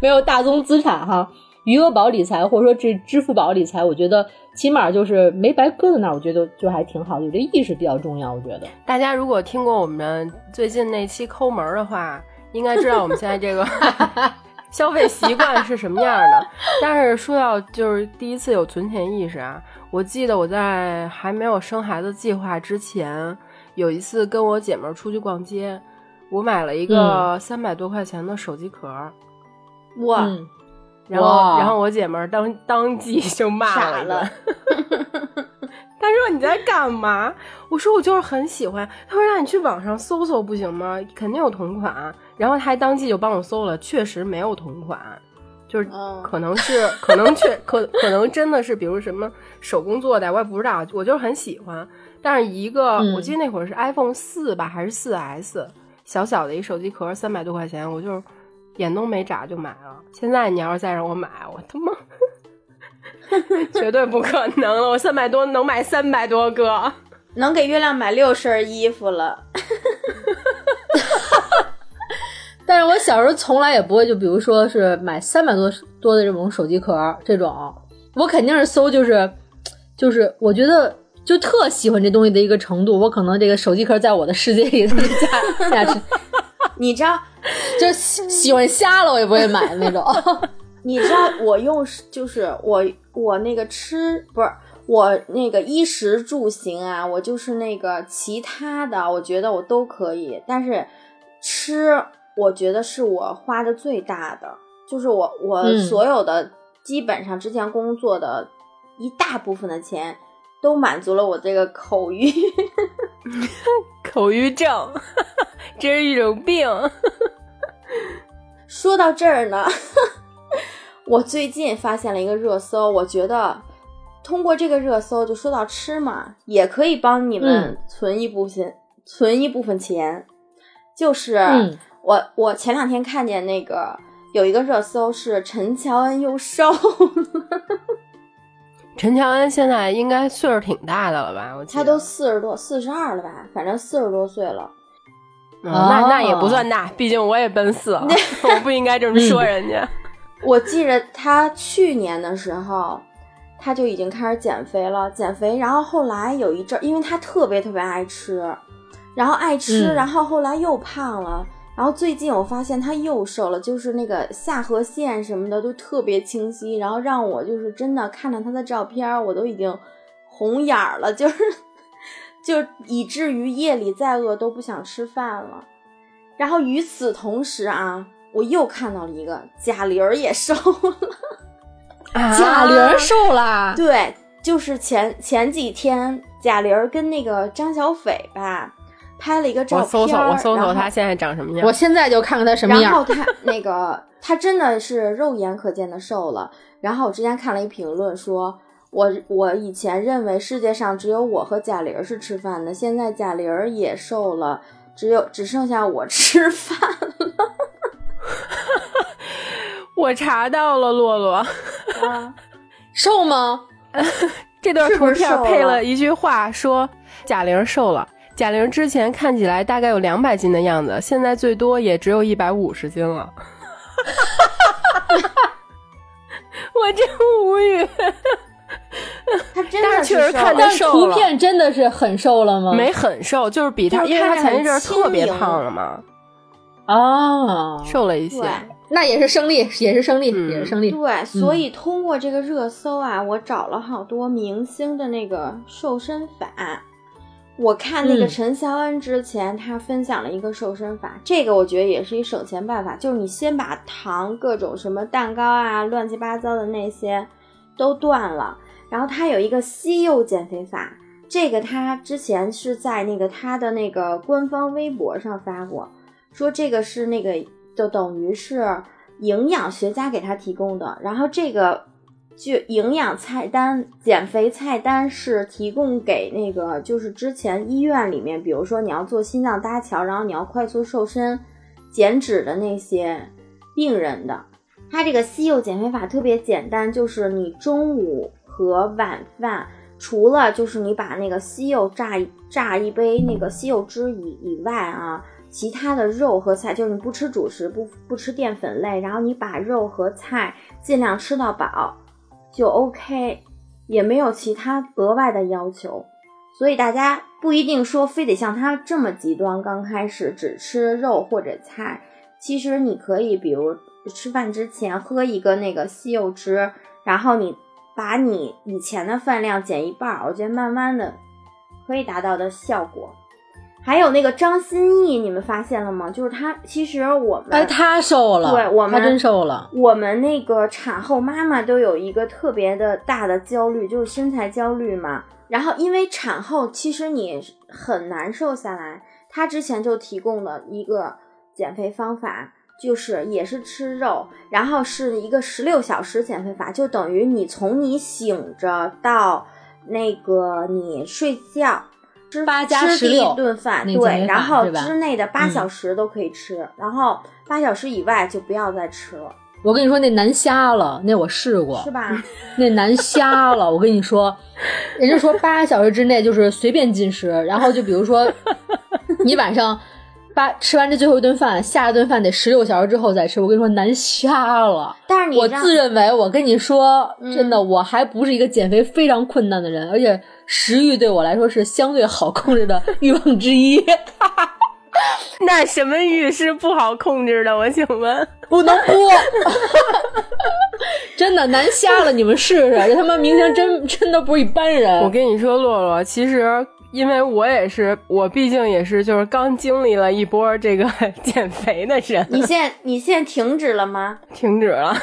没有大宗资产哈，余额宝理财或者说这支付宝理财，我觉得起码就是没白搁在那儿，我觉得就还挺好的，有这意识比较重要，我觉得。大家如果听过我们最近那期抠门儿的话，应该知道我们现在这个 消费习惯是什么样的。但是说到就是第一次有存钱意识啊，我记得我在还没有生孩子计划之前，有一次跟我姐们儿出去逛街，我买了一个三百多块钱的手机壳儿，哇，嗯，然后然后我姐们儿当当即就骂傻了一顿了。她说你在干嘛？我说我就是很喜欢。她说那你去网上搜搜不行吗？肯定有同款。然后他还当即就帮我搜了，确实没有同款，就是嗯可能是可能确 可可能真的是比如什么手工做的，我也不知道。我就是很喜欢，但是一个、嗯我记得那会儿是 iPhone 四吧，还是四 S，小小的一手机壳，三百多块钱，我就是眼都没眨就买了。现在你要是再让我买，我他妈 绝对不可能了！我三百多能买三百多个。能给月亮买六身衣服了。但是我小时候从来也不会，就比如说是买三百多多的这种手机壳这种，我肯定是搜，就是就是我觉得就特喜欢这东西的一个程度，我可能这个手机壳在我的世界里的价价值，你知道，就喜喜欢瞎了我也不会买的那种。你知道我用就是我我那个吃不是我那个衣食住行啊，我就是那个其他的，我觉得我都可以，但是吃我觉得是我花的最大的，就是我我嗯所有的、基本上之前工作的一大部分的钱都满足了我这个口欲。口欲症，这是一种病。说到这儿呢，我最近发现了一个热搜，我觉得通过这个热搜，就说到吃嘛，也可以帮你们嗯存一部分、存一部分钱。就是、嗯我我前两天看见那个有一个热搜是陈乔恩又瘦了，陈乔恩现在应该岁数挺大的了吧？我记得她都四十多、四十二了吧，反正四十多岁了。嗯那那也哦不算大，毕竟我也奔四了，我不应该这么说人家。我记着他去年的时候，他就已经开始减肥了，减肥，然后后来有一阵儿，因为他特别特别爱吃，然后爱吃，嗯然后后来又胖了，然后最近我发现他又瘦了，就是那个下颌线什么的都特别清晰，然后让我就是真的看着他的照片儿，我都已经红眼儿了，就是 就以至于夜里再饿都不想吃饭了。然后与此同时啊，我又看到了一个贾玲儿也瘦了。贾玲儿瘦了，对，就是前前几天贾玲儿跟那个张小斐吧拍了一个照片，我搜搜，我搜搜他现在长什么样。我现在就看看他什么样。然后他那个他真的是肉眼可见的瘦了。然后我之前看了一评论说，我我以前认为世界上只有我和贾玲儿是吃饭的，现在贾玲儿也瘦了，只有只剩下我吃饭了。我查到了洛洛，啊，瘦吗？这段图是不是瘦片配了了一句话，说贾玲瘦了。贾玲之前看起来大概有两百斤的样子，现在最多也只有一百五十斤了。我真无语，他真但的是确实看着瘦了但是瘦了图片真的是很瘦了吗？没很瘦，就是比他，因为他前一阵儿特别胖了嘛，哦，瘦了一些。那也是胜利，也是胜利，嗯也是胜利。对，所以通过这个热搜啊，我找了好多明星的那个瘦身法。我看那个嗯。陈乔恩之前，他分享了一个瘦身法，这个我觉得也是一省钱办法，就是你先把糖、各种什么蛋糕啊、乱七八糟的那些都断了，然后他有一个西柚减肥法，这个他之前是在那个他的那个官方微博上发过，说这个是那个就等于是营养学家给他提供的，然后这个就营养菜单、减肥菜单是提供给那个就是之前医院里面，比如说你要做心脏搭桥，然后你要快速瘦身、减脂的那些病人的。它这个西柚减肥法特别简单，就是你中午和晚饭，除了就是你把那个西柚榨榨一杯那个西柚汁以以外啊，其他的肉和菜，就是你不吃主食，不不吃淀粉类，然后你把肉和菜尽量吃到饱，就 OK，也没有其他额外的要求。所以大家不一定说非得像他这么极端，刚开始只吃肉或者菜。其实你可以，比如吃饭之前喝一个那个西柚汁，然后你把你以前的饭量减一半，我觉得慢慢的可以达到的效果。还有那个张歆艺，你们发现了吗？就是她，其实我们哎，她瘦了，对我们她真瘦了。我们那个产后妈妈都有一个特别的大的焦虑，就是身材焦虑嘛。然后因为产后其实你很难瘦下来，她之前就提供了一个减肥方法，就是也是吃肉，然后是一个十六小时减肥法，就等于你从你醒着到那个你睡觉。吃八加吃第16一顿饭，对，然后之内的八嗯小时都可以吃，然后八小时以外就不要再吃了，我跟你说，那难瞎了，那我试过是，吧？那难瞎了。我跟你说，人家说八小时之内就是随便进食，然后就比如说你晚上八吃完这最后一顿饭，下一顿饭得十六小时之后再吃。我跟你说难瞎了。但是你我自认为，我跟你说，嗯真的，我还不是一个减肥非常困难的人，而且食欲对我来说是相对好控制的欲望之一。那什么欲是不好控制的？我请问，不能播，真的难瞎了，你们试试，这他妈明星真真的不是一般人。我跟你说，洛洛，其实因为我也是，我毕竟也是，就是刚经历了一波这个 减肥的人，你现在你现在停止了吗？停止了。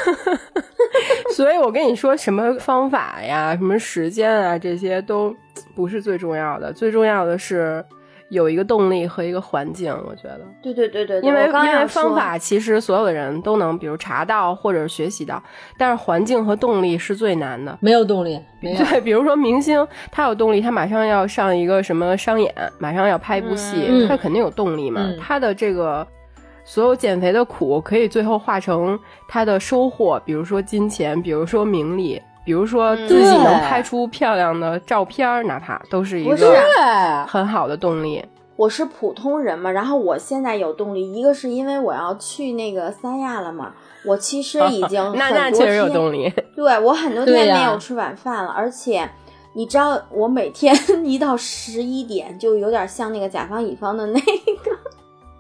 所以我跟你说，什么方法呀、什么时间啊，这些都不是最重要的，最重要的是有一个动力和一个环境。我觉得，对对对对对，因为因为方法其实所有的人都能，比如查到或者是学习到，但是环境和动力是最难的。没有动力，没有。对，比如说明星，他有动力，他马上要上一个什么商演，马上要拍一部戏，嗯他肯定有动力嘛。嗯他的这个所有减肥的苦，可以最后化成他的收获，比如说金钱，比如说名利，比如说自己能拍出漂亮的照片儿，哪怕都是一个，很好的动力。我是普通人嘛，然后我现在有动力，一个是因为我要去那个三亚了嘛，我其实已经那 很多那确实有动力。对我很多天没有吃晚饭了，而且你知道，我每天 一到十一点就有点像那个甲方乙方的那个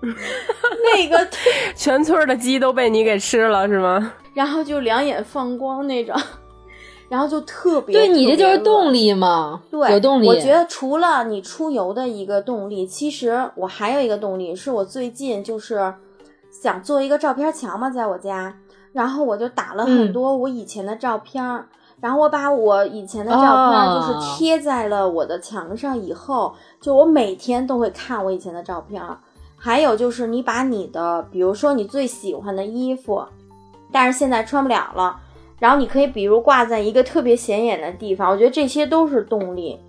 那个，全村儿的鸡都被你给吃了是吗？然后就两眼放光那种。然后就特别对你这就是动力。嘛，对，有动力。我觉得除了你出游的一个动力，其实我还有一个动力，是我最近就是想做一个照片墙嘛，在我家，然后我就打了很嗯多我以前的照片儿。然后我把我以前的照片儿就是哦贴在了我的墙上，以后、就我每天都会看我以前的照片儿。还有就是你把你的，比如说你最喜欢的衣服，但是现在穿不了了，然后你可以比如挂在一个特别显眼的地方，我觉得这些都是动力。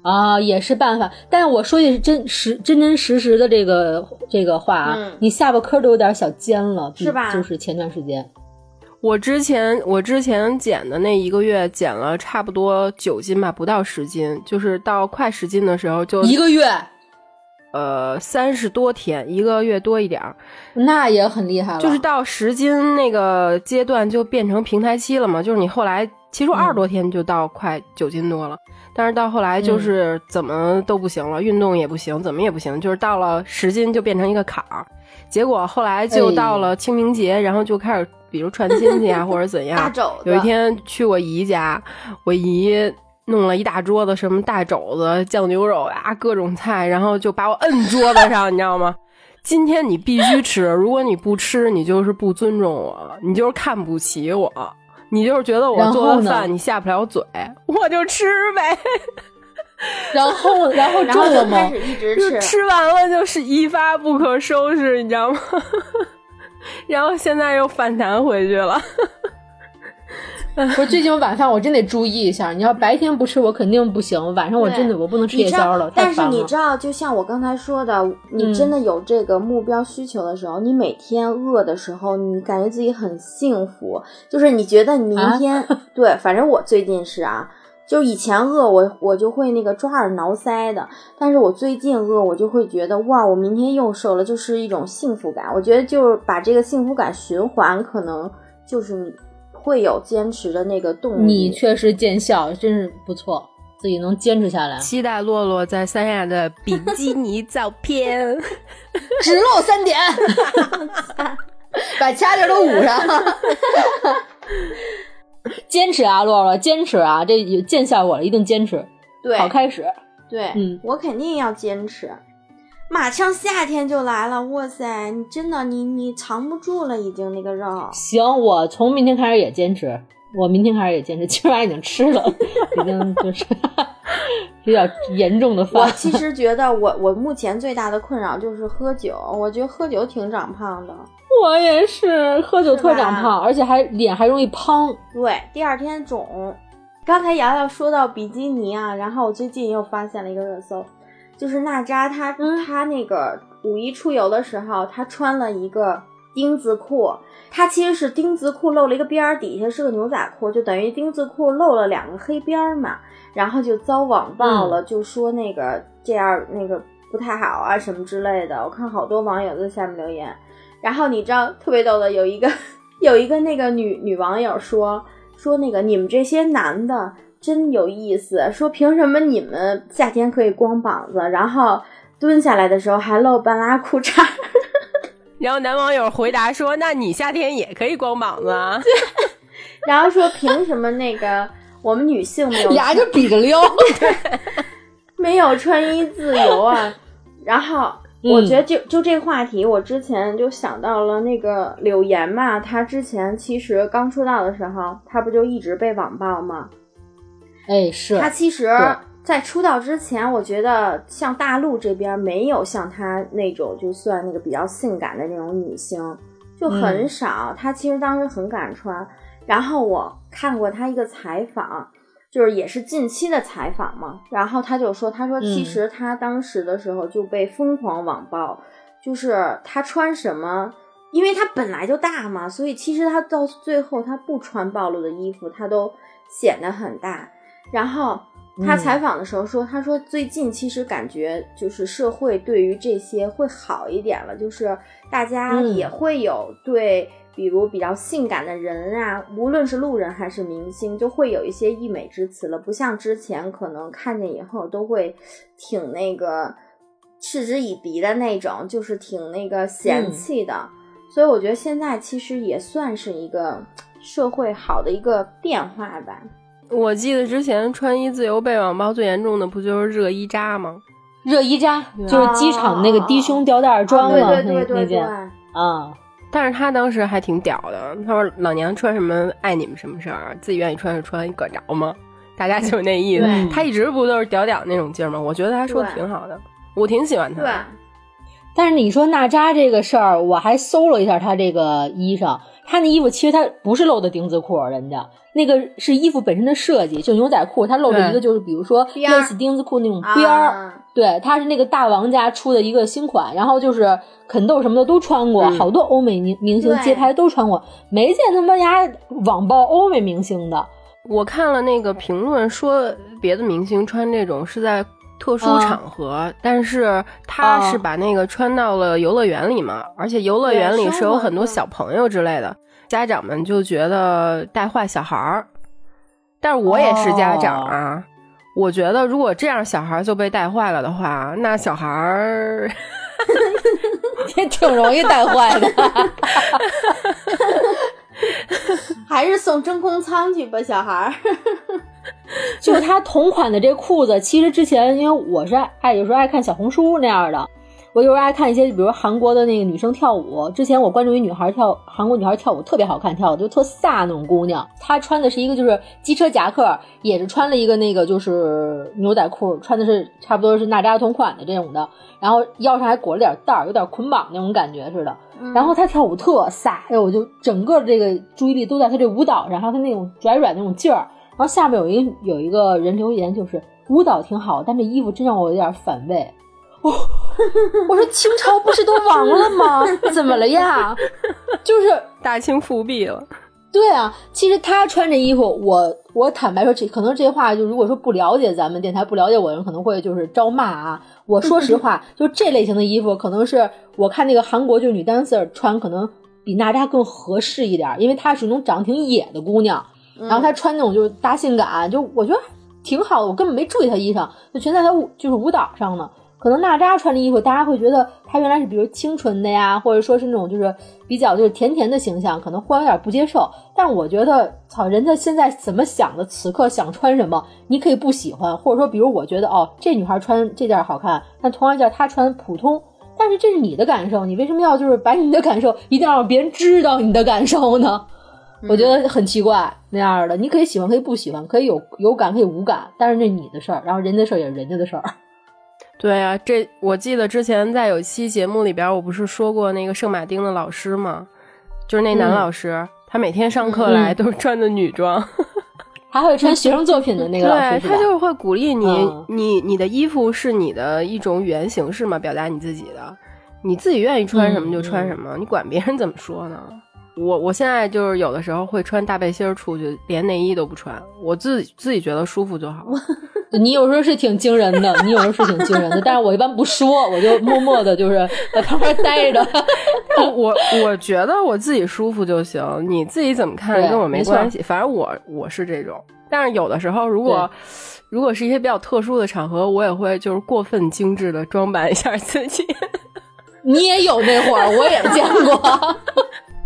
啊，也是办法。但是我说句真实、真真实实的这个这个话啊，嗯你下巴颏都有点小尖了，是吧就是前段时间，我之前我之前减的那一个月减了差不多九斤吧，不到十斤，就是到快十斤的时候就一个月，呃三十多天，一个月多一点儿，那也很厉害了。就是到十斤那个阶段就变成平台期了嘛，就是你后来其实二十多天就到快九斤多了，但是到后来就是怎么都不行了，运动也不行，怎么也不行，就是到了十斤就变成一个坎儿，结果后来就到了清明节，然后就开始比如串亲戚啊或者怎样，有一天去我姨家，我姨弄了一大桌子什么大肘子、酱牛肉啊，各种菜，然后就把我摁桌子上，你知道吗？今天你必须吃，如果你不吃，你就是不尊重我，你就是看不起我，你就是觉得我做的饭你下不了嘴，我就吃呗。然后然后中了吗就开？始一直就吃。吃完了就是一发不可收拾，你知道吗？然后现在又反弹回去了。不是最近晚饭我真得注意一下，你要白天不吃我肯定不行，晚上我真的我不能吃夜宵了，太但是。你知道，就像我刚才说的，你嗯真的有这个目标需求的时候，你每天饿的时候，你感觉自己很幸福，就是你觉得你明啊天、对，反正我最近是啊，就以前饿我我就会那个抓耳挠腮的，但是我最近饿我就会觉得哇，我明天又瘦了，就是一种幸福感。我觉得就是把这个幸福感循环，可能就是你会有坚持的那个动力。你确实见效，真是不错，自己能坚持下来，期待洛洛在三亚的比基尼照片。只露三点，把其他地儿都捂上。坚持啊，洛洛，坚持啊，这有见效果了，一定坚持，对好开始。对，嗯我肯定要坚持。马上夏天就来了，哇塞，你真的你你藏不住了，已经那个肉。行，我从明天开始也坚持，我明天开始也坚持，今晚已经吃了，已经就是比较严重的我。其实觉得我我目前最大的困扰就是喝酒，我觉得喝酒挺长胖的。我也是，喝酒特长胖，而且还脸还容易胖。对，第二天肿。刚才瑶瑶说到比基尼啊，然后我最近又发现了一个热搜，就是娜扎她、嗯她那个五一出游的时候，她穿了一个丁字裤，她其实是丁字裤露了一个边儿，底下是个牛仔裤，就等于丁字裤露了两个黑边儿嘛，然后就遭网暴了，就说那个这样那个不太好啊什么之类的。我看好多网友在下面留言，然后你知道特别逗的，有一个 有一个那个女女网友说说那个你们这些男的真有意思，说凭什么你们夏天可以光膀子，然后蹲下来的时候还露半拉裤衩？然后男网友回答说：“那你夏天也可以光膀子啊。然后说凭什么那个我们女性没有俩就比着撩，没有穿衣自由啊。然后我觉得就就这个话题，我之前就想到了那个柳岩嘛，她之前其实刚出道的时候，她不就一直被网暴吗？哎，是她其实，在出道之前，我觉得像大陆这边没有像她那种就算那个比较性感的那种女星，就很少。她其实当时很敢穿。然后我看过她一个采访，就是也是近期的采访嘛。然后她就说，她说其实她当时的时候就被疯狂网暴，就是她穿什么。因为她本来就大嘛，所以其实她到最后她不穿暴露的衣服，她都显得很大。然后他嗯采访的时候说，他说最近其实感觉就是社会对于这些会好一点了，就是大家嗯也会有对，比如比较性感的人啊，无论是路人还是明星，就会有一些溢美之词了，不像之前可能看见以后都会挺那个嗤之以鼻的那种，就是挺那个嫌嗯弃的。所以我觉得现在其实也算是一个社会好的一个变化吧。我记得之前穿衣自由被网暴最严重的不就是热依扎吗？热依扎就是机场那个低胸吊带装对嘛，对对对对那那件，啊，但是他当时还挺屌的，他说老娘穿什么碍你们什么事儿，自己愿意穿就穿，你管着吗？大家就是那意思。他一直不都是屌屌那种劲儿吗？我觉得他说的挺好的，我挺喜欢他对的。但是你说娜扎这个事儿，我还搜了一下他这个衣裳，她那衣服其实他不是露的丁字裤，人家。那个是衣服本身的设计，就牛仔裤，它露着一个就是比如说类似丁字裤那种边儿，啊。对，它是那个大王家出的一个新款，然后就是肯豆什么的都穿过，嗯。好多欧美明明星街拍都穿过，没见他妈家网暴欧美明星的。我看了那个评论说，别的明星穿这种是在特殊场合，但是他是把那个穿到了游乐园里嘛，而且游乐园里是有很多小朋友之类的，家长们就觉得带坏小孩儿。但是我也是家长啊，我觉得如果这样小孩就被带坏了的话，那小孩儿 也挺容易带坏的。还是送真空仓去吧，小孩儿。就他同款的这裤子，其实之前因为我是爱爱有时候爱看小红书那样的，我有时候爱看一些，比如韩国的那个女生跳舞。之前我关注一女孩跳韩国女孩跳舞特别好看，跳的就特飒那种姑娘。她穿的是一个就是机车夹克，也是穿了一个那个就是牛仔裤，穿的是差不多是娜扎同款的这种的，然后腰上还裹了点带儿，有点捆绑那种感觉似的。然后她跳舞特飒，哎呦，我就整个这个注意力都在她这舞蹈上，还有她那种拽拽那种劲儿。然后下面有一个有一个人留言，就是舞蹈挺好，但这衣服真让我有点反胃。我、我说清朝不是都亡了吗？怎么了呀？就是大清复辟了。对啊，其实他穿这衣服，我我坦白说，这可能这话就如果说不了解咱们电台、不了解我的人，可能会就是招骂啊。我说实话，就这类型的衣服，可能是我看那个韩国就是女 dancer 穿，可能比娜扎更合适一点，因为她属于那种长得挺野的姑娘。然后她穿那种就是大性感，就我觉得挺好的，我根本没注意她衣裳，就全在她舞就是舞蹈上呢。可能娜扎穿的衣服，大家会觉得她原来是比如清纯的呀，或者说是那种就是比较就是甜甜的形象，可能忽然有点不接受。但我觉得，操，人家现在怎么想的，此刻想穿什么，你可以不喜欢，或者说，比如我觉得哦，这女孩穿这件好看，但同样一件她穿普通，但是这是你的感受，你为什么要就是把你的感受一定要让别人知道你的感受呢？我觉得很奇怪那样的，你可以喜欢，可以不喜欢，可以有有感，可以无感，但是这你的事儿，然后人家的事儿也是人家的事儿。对啊、这我记得之前在有一期节目里边，我不是说过那个圣马丁的老师吗？就是那男嗯老师，他每天上课来都是穿的女装，还会穿学生作品的那个老对他？就是会鼓励你，嗯你你的衣服是你的一种语言形式嘛，表达你自己的，你自己愿意穿什么就穿什么，你管别人怎么说呢？我我现在就是有的时候会穿大背心儿出去，连内衣都不穿，我自己自己觉得舒服就好。你有时候是挺惊人的，你有时候是挺惊人的，但是我一般不说，我就默默的，就是在旁边待着。我我觉得我自己舒服就行，你自己怎么看跟我没关系。反正我我是这种，但是有的时候如果如果是一些比较特殊的场合，我也会就是过分精致的装扮一下自己。你也有那会儿，我也见过。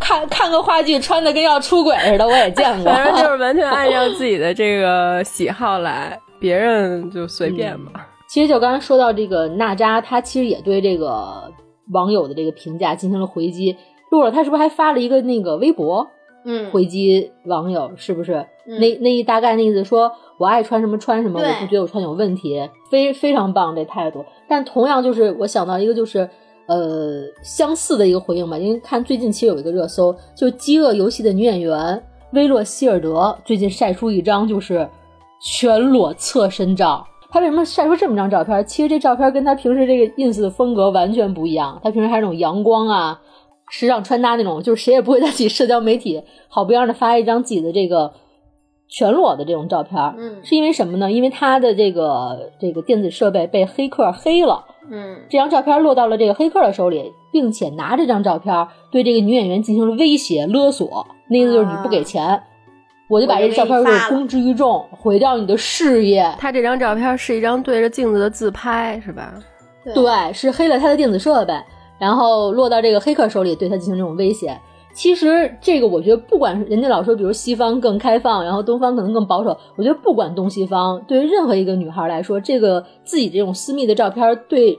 看看个话剧，穿的跟要出轨似的，我也见过。反正就是完全按照自己的这个喜好来，别人就随便吧。其实就刚才说到这个娜扎，她其实也对这个网友的这个评价进行了回击。露露，她是不是还发了一个那个微博嗯，回击网友？是不是？嗯那那一大概那意思说，我爱穿什么穿什么，我不觉得我穿有问题，非非常棒这态度。但同样就是我想到一个就是。呃，相似的一个回应吧，因为看最近其实有一个热搜，就《饥饿游戏》的女演员薇洛希尔德最近晒出一张就是全裸侧身照。他为什么晒出这么张照片？其实这照片跟他平时这个 ins 的风格完全不一样。他平时还是那种阳光啊、时尚穿搭那种，就是谁也不会在自己社交媒体好不样的发一张自己的这个全裸的这种照片。嗯是因为什么呢？因为他的这个这个电子设备被黑客黑了。嗯这张照片落到了这个黑客的手里，并且拿这张照片对这个女演员进行了威胁勒索，那意思就是你不给钱，我就把这照片给公之于众，毁掉你的事业。他这张照片是一张对着镜子的自拍，是吧？对，是黑了他的电子设备，然后落到这个黑客手里，对他进行这种威胁。其实这个我觉得，不管是人家老说，比如西方更开放，然后东方可能更保守，我觉得不管东西方，对于任何一个女孩来说，这个自己这种私密的照片，对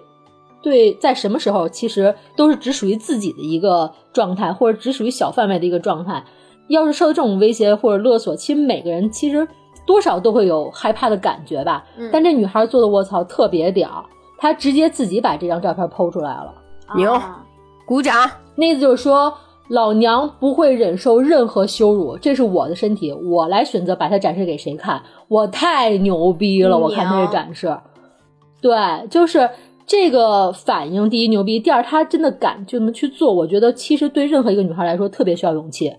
对，在什么时候其实都是只属于自己的一个状态，或者只属于小范围的一个状态。要是受到这种威胁或者勒索，其实每个人其实多少都会有害怕的感觉吧。嗯但这女孩做的卧槽特别屌，她直接自己把这张照片剖出来了。牛啊鼓掌。那意思就是说，老娘不会忍受任何羞辱，这是我的身体，我来选择把它展示给谁看。我太牛逼了！我看她这展示，对，就是这个反应，第一牛逼，第二他真的敢这么去做。我觉得其实对任何一个女孩来说，特别需要勇气。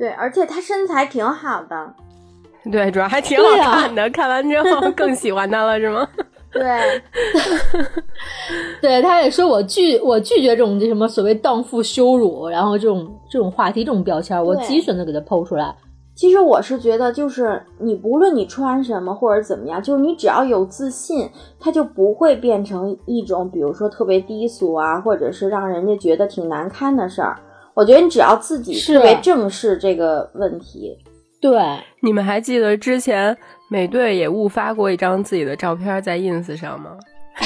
对，而且他身材挺好的，对，主要还挺好看的，看完之后更喜欢他了，是吗？对，对，他也说我拒我拒绝这种这什么所谓荡妇羞辱，然后这种这种话题、这种标签，我对自己选择给他剖出来。其实我是觉得，就是你不论你穿什么或者怎么样，就是你只要有自信，它就不会变成一种，比如说特别低俗啊，或者是让人家觉得挺难堪的事儿。我觉得你只要自己是特别正视这个问题，对，你们还记得之前美队也误发过一张自己的照片在 ins 上吗？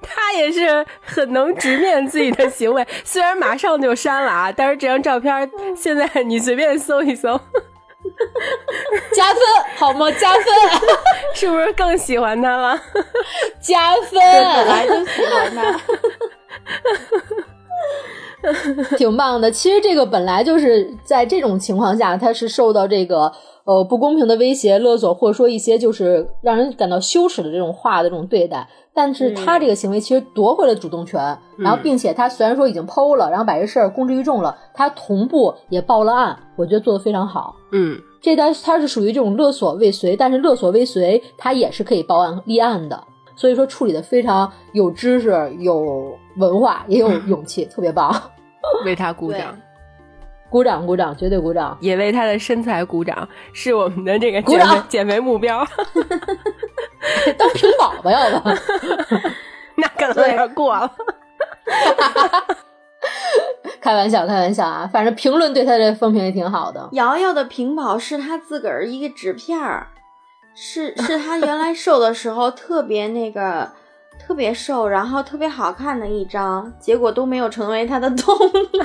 他也是很能直面自己的行为，虽然马上就删了啊，但是这张照片现在你随便搜一搜，加分好吗？加分，是不是更喜欢他了？加分。本来就喜欢他。挺棒的。其实这个本来就是在这种情况下，他是受到这个呃不公平的威胁、勒索，或者说一些就是让人感到羞耻的这种话的这种对待。但是他这个行为其实夺回了主动权，然后并且他虽然说已经剖了，然后把这事儿公之于众了，他同步也报了案，我觉得做的非常好。嗯，这单他是属于这种勒索未遂，但是勒索未遂他也是可以报案立案的，所以说处理的非常有知识、有文化，也有勇气，特别棒。为他鼓掌，鼓掌，鼓掌，绝对鼓掌！也为他的身材鼓掌，是我们的这个减肥减肥目标。当屏保吧，要不？那可能有点过了。开玩笑，开玩笑啊！反正评论对他的风评也挺好的。瑶瑶的屏保是他自个儿一个纸片儿，是是他原来瘦的时候特别那个特别瘦，然后特别好看的一张，结果都没有成为他的动力。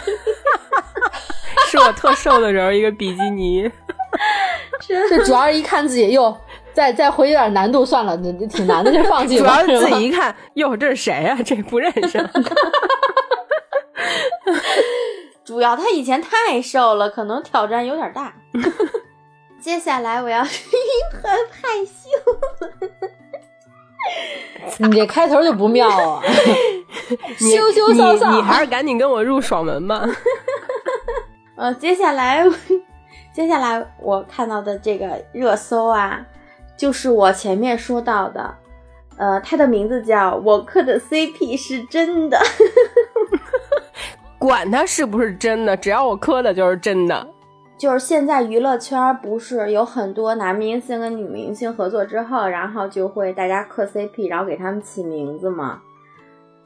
是我特瘦的时候一个比基尼，这主要是一看自己又再再回有点难度，算了，这这挺难的，就放弃了主。要自己一看，哟，这是谁呀、这不认识。主要他以前太瘦了，可能挑战有点大。接下来我要很害羞，你这开头就不妙啊！羞羞臊臊你你还是赶紧跟我入爽文吧。呃，接下来接下来我看到的这个热搜啊，就是我前面说到的，呃，它的名字叫“我磕的 CP 是真的”。管它是不是真的，只要我磕的就是真的。就是现在娱乐圈不是有很多男明星跟女明星合作之后，然后就会大家磕 CP，然后给他们起名字嘛。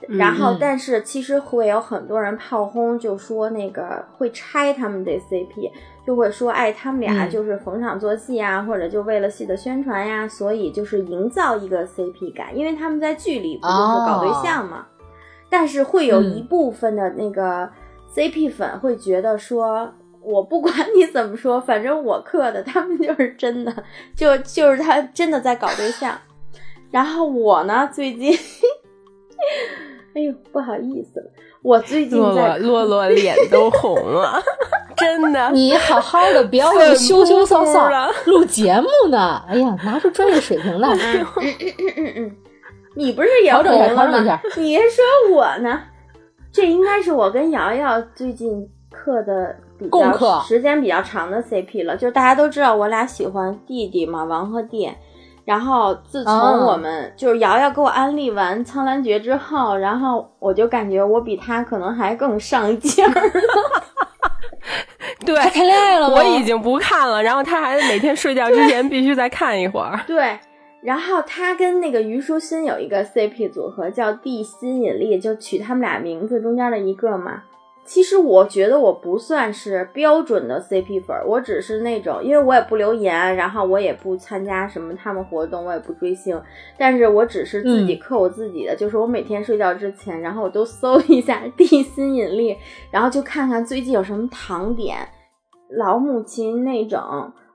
然后嗯，但是其实会有很多人炮轰，就说那个会拆他们这 CP，就会说，哎，他们俩嗯就是逢场作戏啊，或者就为了戏的宣传呀，所以就是营造一个 CP 感，因为他们在剧里不就是搞对象嘛。但是会有一嗯部分的那个 CP 粉会觉得说，我不管你怎么说，反正我磕的，他们就是真的，就就是他真的在搞对象。然后我呢，最近，哎呦，不好意思了，我最近洛在洛洛洛脸都红了，真的。你好好的，不要那么羞羞臊臊的，录节目呢。哎呀，拿出专业水平来。嗯嗯嗯，你不是也调整一下红了吗调整一下？你还说我呢？这应该是我跟瑶瑶最近刻的比共磕较时间比较长的 CP 了。就是大家都知道我俩喜欢弟弟嘛，王和弟。然后自从哦我们、就是瑶瑶给我安利完《苍兰诀》之后，然后我就感觉我比他可能还更上劲儿。对，谈恋爱了吗？我已经不看了，然后他还每天睡觉之前必须再看一会儿。对，然后他跟那个虞书欣有一个 CP 组合叫地心引力，就取他们俩名字中间的一个嘛。其实我觉得我不算是标准的 CP 粉，我只是那种，因为我也不留言，然后我也不参加什么他们活动，我也不追星，但是我只是自己刻我自己的，就是我每天睡觉之前，然后我都搜一下地心引力，然后就看看最近有什么糖点，老母亲那种，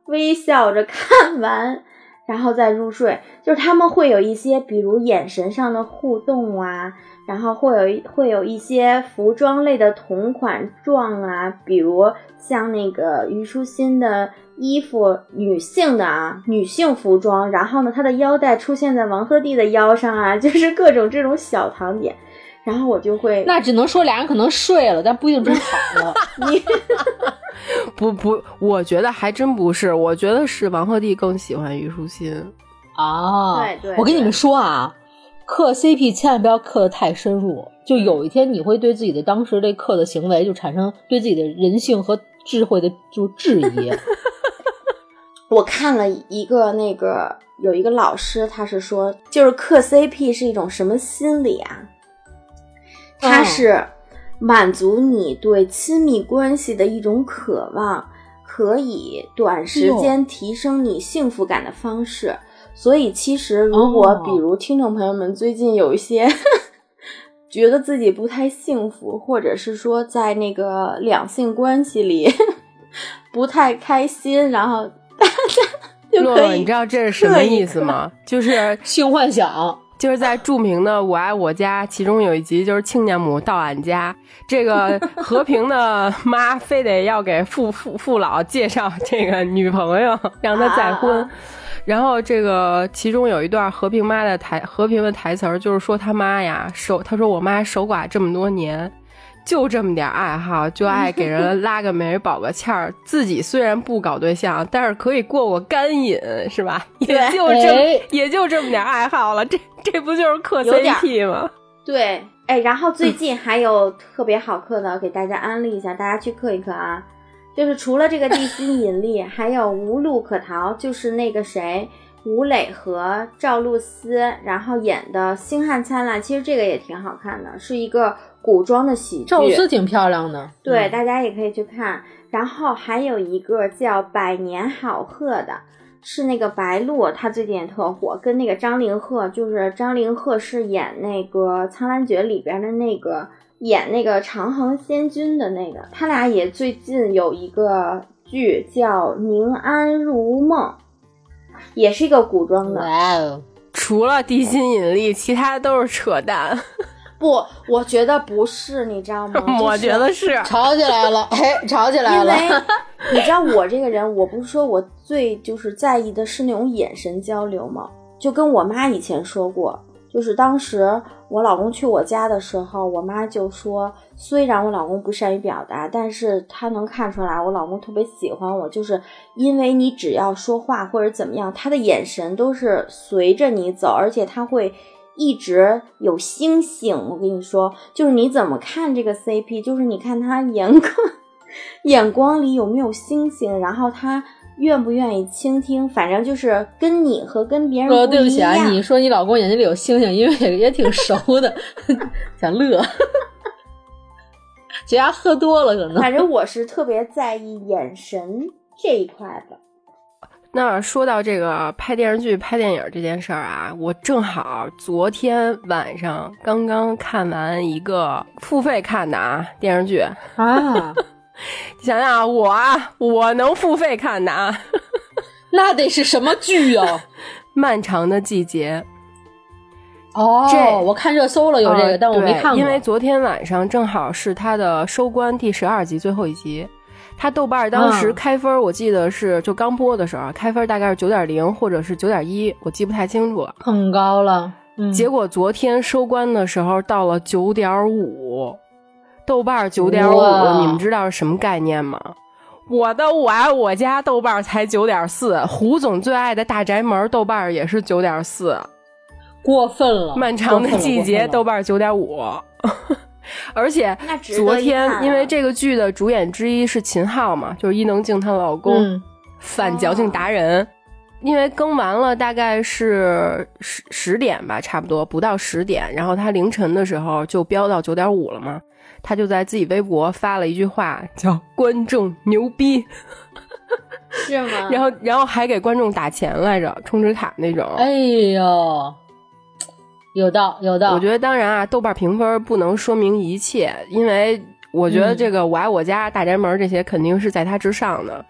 微笑着看完。然后再入睡，就是他们会有一些，比如眼神上的互动啊，然后会有一会有一些服装类的同款状啊，比如像那个虞书欣的衣服，女性的啊，女性服装，然后呢，她的腰带出现在王鹤棣的腰上啊，就是各种这种小糖点，然后我就会，那只能说俩人可能睡了，但不一定真好了，你。不不，我觉得还真不是，我觉得是王鹤棣更喜欢虞书欣啊。对对，我跟你们说啊，磕 CP 千万不要磕的太深入，就有一天你会对自己的当时这磕的行为就产生对自己的人性和智慧的就质疑。我看了一个那个有一个老师，他是说，就是磕 CP 是一种什么心理啊？它是。满足你对亲密关系的一种渴望，可以短时间提升你幸福感的方式。所以，其实如果比如听众朋友们最近有一些 觉得自己不太幸福，或者是说在那个两性关系里 不太开心，然后大家就可以，你知道这是什么意思吗？就是 性幻想。就是在著名的《我爱我家》，其中有一集就是亲家母到俺家，这个和平的妈非得要给父父父老介绍这个女朋友，让他再婚。然后这个其中有一段和平妈的台，和平的台词儿就是说他妈呀守，他说我妈守寡这么多年。就这么点爱好，就爱给人拉个媒、保个歉儿。自己虽然不搞对象，但是可以过过干瘾，是吧？也就这，也就这么点爱好了。这这不就是磕 CP 吗？对，哎，然后最近还有特别好磕的，给大家安利一下，大家去磕一磕啊。就是除了这个地心 引力，还有无路可逃，就是那个谁，吴磊和赵露思，然后演的《星汉灿烂》，其实这个也挺好看的，是一个。古装的喜剧，赵露思挺漂亮的，对，大家也可以去看。然后还有一个叫《百年好合》的，是那个白鹿，她最近也特火，跟那个张凌赫，就是张凌赫是演那个《苍兰诀》里边的那个演那个长恒仙君的那个，他俩也最近有一个剧叫《宁安如梦》，也是一个古装的。哇哦，除了地心引力，其他都是扯淡。不，我觉得不是，你知道吗？我觉得是吵起来了，嘿，吵起来了。因为 你知道我这个人，我不是说我最就是在意的是那种眼神交流吗？就跟我妈以前说过，就是当时我老公去我家的时候，我妈就说，虽然我老公不善于表达，但是他能看出来我老公特别喜欢我，就是因为你只要说话或者怎么样，他的眼神都是随着你走，而且他会。一直有星星，我跟你说，就是你怎么看这个 CP，就是你看他眼光 眼光里有没有星星，然后他愿不愿意倾听，反正就是跟你和跟别人不一样。对不起啊，你说你老公眼睛里有星星，因为也也挺熟的，想乐，这家喝多了可能。反正我是特别在意眼神这一块的。那说到这个拍电视剧、拍电影这件事儿啊，我正好昨天晚上刚刚看完一个付费看的啊电视剧啊，想想啊，我啊，我能付费看的啊，那得是什么剧啊？漫长的季节。哦，这我看热搜了有这个，但我没看过，因为昨天晚上正好是它的收官第十二集最后一集。它豆瓣当时开分，我记得是就刚播的时候开分大概是九点零或者是九点一，我记不太清楚了。很高了，结果昨天收官的时候到了九点五，豆瓣九点五，你们知道是什么概念吗？我的我爱我家豆瓣才九点四，胡总最爱的大宅门豆瓣也是九点四，过分了。漫长的季节豆瓣九点五。而且昨天，因为这个剧的主演之一是秦昊嘛，就是伊能静她老公，反矫情达人。因为更完了大概是十十点吧，差不多不到十点，然后他凌晨的时候就飙到九点五了嘛，他就在自己微博发了一句话，叫“观众牛逼 ”，是吗？然后然后还给观众打钱来着，充值卡那种。哎呦，有道有道。我觉得当然啊，豆瓣评分不能说明一切，因为。我觉得这个我爱我家、大宅门这些肯定是在他之上的，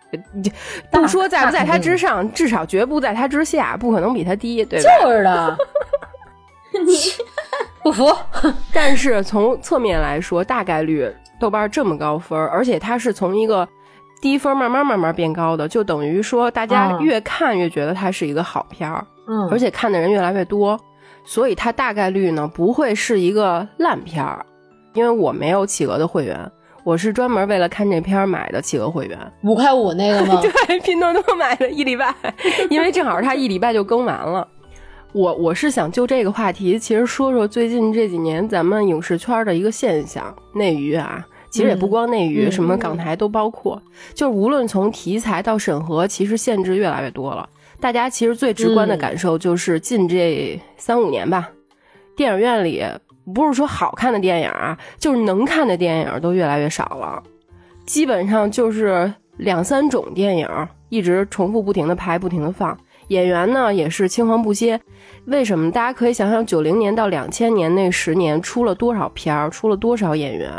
不说在不在他之上，至少绝不在他之下，不可能比他低，对吧？就是的，你不服？但是从侧面来说，大概率豆瓣这么高分，而且它是从一个低分慢慢慢慢变高的，就等于说大家越看越觉得它是一个好片儿，嗯，而且看的人越来越多，所以它大概率呢不会是一个烂片儿。因为我没有企鹅的会员，我是专门为了看这片买的企鹅会员，五块五那个吗？对，拼多多买的一礼拜，因为正好它一礼拜就更完了。我我是想就这个话题，其实说说最近这几年咱们影视圈的一个现象，内娱啊，其实也不光内娱，什么港台都包括，就是无论从题材到审核，其实限制越来越多了。大家其实最直观的感受就是近这三五年吧，电影院里。不是说好看的电影啊，就是能看的电影都越来越少了，基本上就是两三种电影一直重复不停的拍，不停的放，演员呢也是青黄不接。为什么？大家可以想想九零年到两千年那十年出了多少片儿，出了多少演员，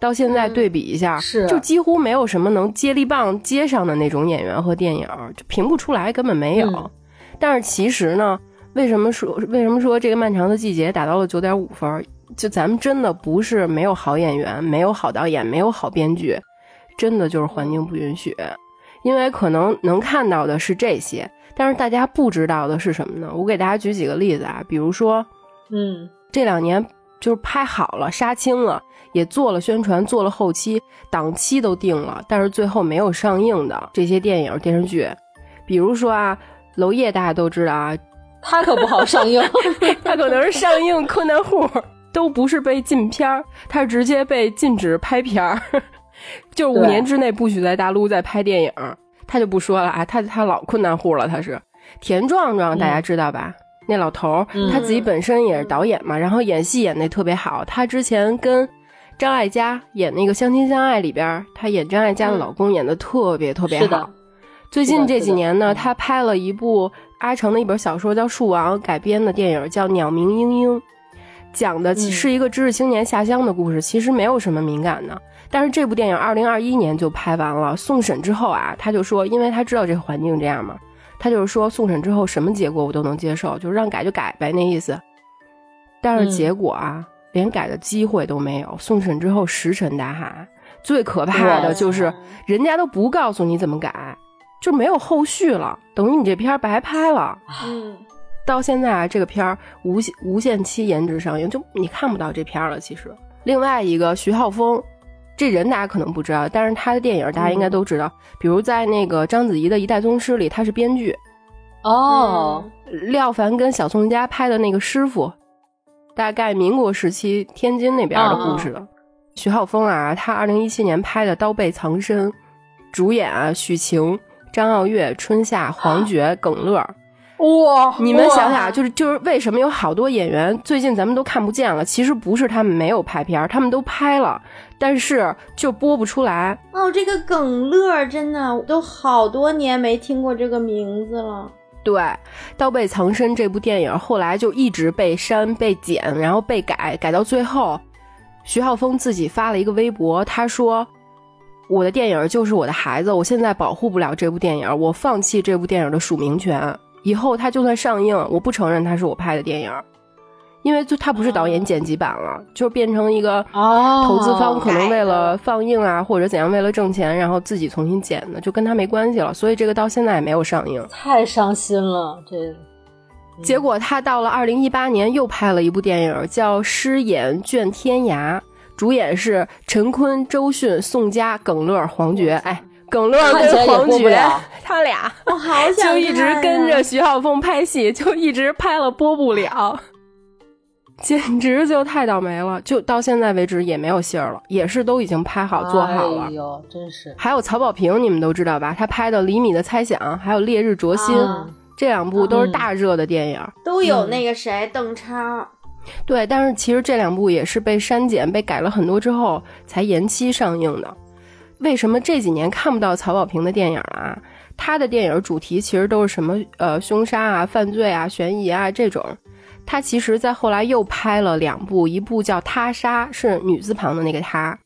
到现在对比一下，是就几乎没有什么能接力棒接上的那种演员和电影，就评不出来，根本没有。但是其实呢。为什么说为什么说这个漫长的季节打到了九点五分？就咱们真的不是没有好演员，没有好导演，没有好编剧，真的就是环境不允许。因为可能能看到的是这些，但是大家不知道的是什么呢？我给大家举几个例子啊，比如说，嗯，这两年就是拍好了、杀青了，也做了宣传、做了后期，档期都定了，但是最后没有上映的这些电影电视剧，比如说啊，娄烨大家都知道啊。他可不好上映，他可能是上映困难户，都不是被禁片儿，他是直接被禁止拍片儿，就是五年之内不许在大陆再拍电影，他就不说了啊，他他老困难户了，他是田壮壮，大家知道吧？那老头儿他自己本身也是导演嘛，然后演戏演的特别好，他之前跟张艾嘉演那个《相亲相爱》里边，他演张艾嘉的老公演的特别特别好。最近这几年呢，他拍了一部。阿城的一本小说叫《树王》改编的电影叫《鸟鸣莺莺》，讲的是一个知识青年下乡的故事，其实没有什么敏感的。但是这部电影二零二一年就拍完了，送审之后啊，他就说，因为他知道这个环境这样嘛，他就是说送审之后什么结果我都能接受，就是让改就改呗那意思。但是结果啊，连改的机会都没有，送审之后石沉大海。最可怕的就是人家都不告诉你怎么改。就没有后续了，等于你这片儿白拍了。嗯，到现在啊，这个片儿无限无限期延迟上映，就你看不到这片儿了。其实，另外一个徐浩峰，这人大家可能不知道，但是他的电影大家应该都知道。比如在那个章子怡的一代宗师里，他是编剧。哦，廖凡跟小宋佳拍的那个师傅，大概民国时期天津那边的故事了。徐浩峰啊，他二零一七年拍的《刀背藏身》，主演啊许晴。张傲月、春夏、黄觉、耿乐，哇！你们想想，就是就是为什么有好多演员最近咱们都看不见了？其实不是他们没有拍片，他们都拍了，但是就播不出来。哦，这个耿乐真的都好多年没听过这个名字了。对，《刀背藏身》这部电影后来就一直被删、被剪，然后被改，改到最后，徐浩峰自己发了一个微博，他说。我的电影就是我的孩子，我现在保护不了这部电影，我放弃这部电影的署名权。以后它就算上映，我不承认它是我拍的电影，因为就它不是导演剪辑版了，就变成一个投资方可能为了放映啊或者怎样，为了挣钱，然后自己重新剪的，就跟他没关系了。所以这个到现在也没有上映，太伤心了。这结果他到了二零一八年又拍了一部电影，叫《诗眼卷天涯》。主演是陈坤、周迅、宋佳、耿乐、黄觉。哎，耿乐跟黄觉，他俩我好想就一直跟着徐浩峰拍戏，就一直拍了播不了，简直就太倒霉了。就到现在为止也没有信儿了，也是都已经拍好做好了。哎呦，真是！还有曹保平，你们都知道吧？他拍的《厘米的猜想》，还有《烈日灼心》，这两部都是大热的电影，都有那个谁邓超。对，但是其实这两部也是被删减、被改了很多之后才延期上映的。为什么这几年看不到曹保平的电影了啊？他的电影主题其实都是什么呃凶杀啊、犯罪啊、悬疑啊这种。他其实，在后来又拍了两部，一部叫《他杀》，是女字旁的那个他，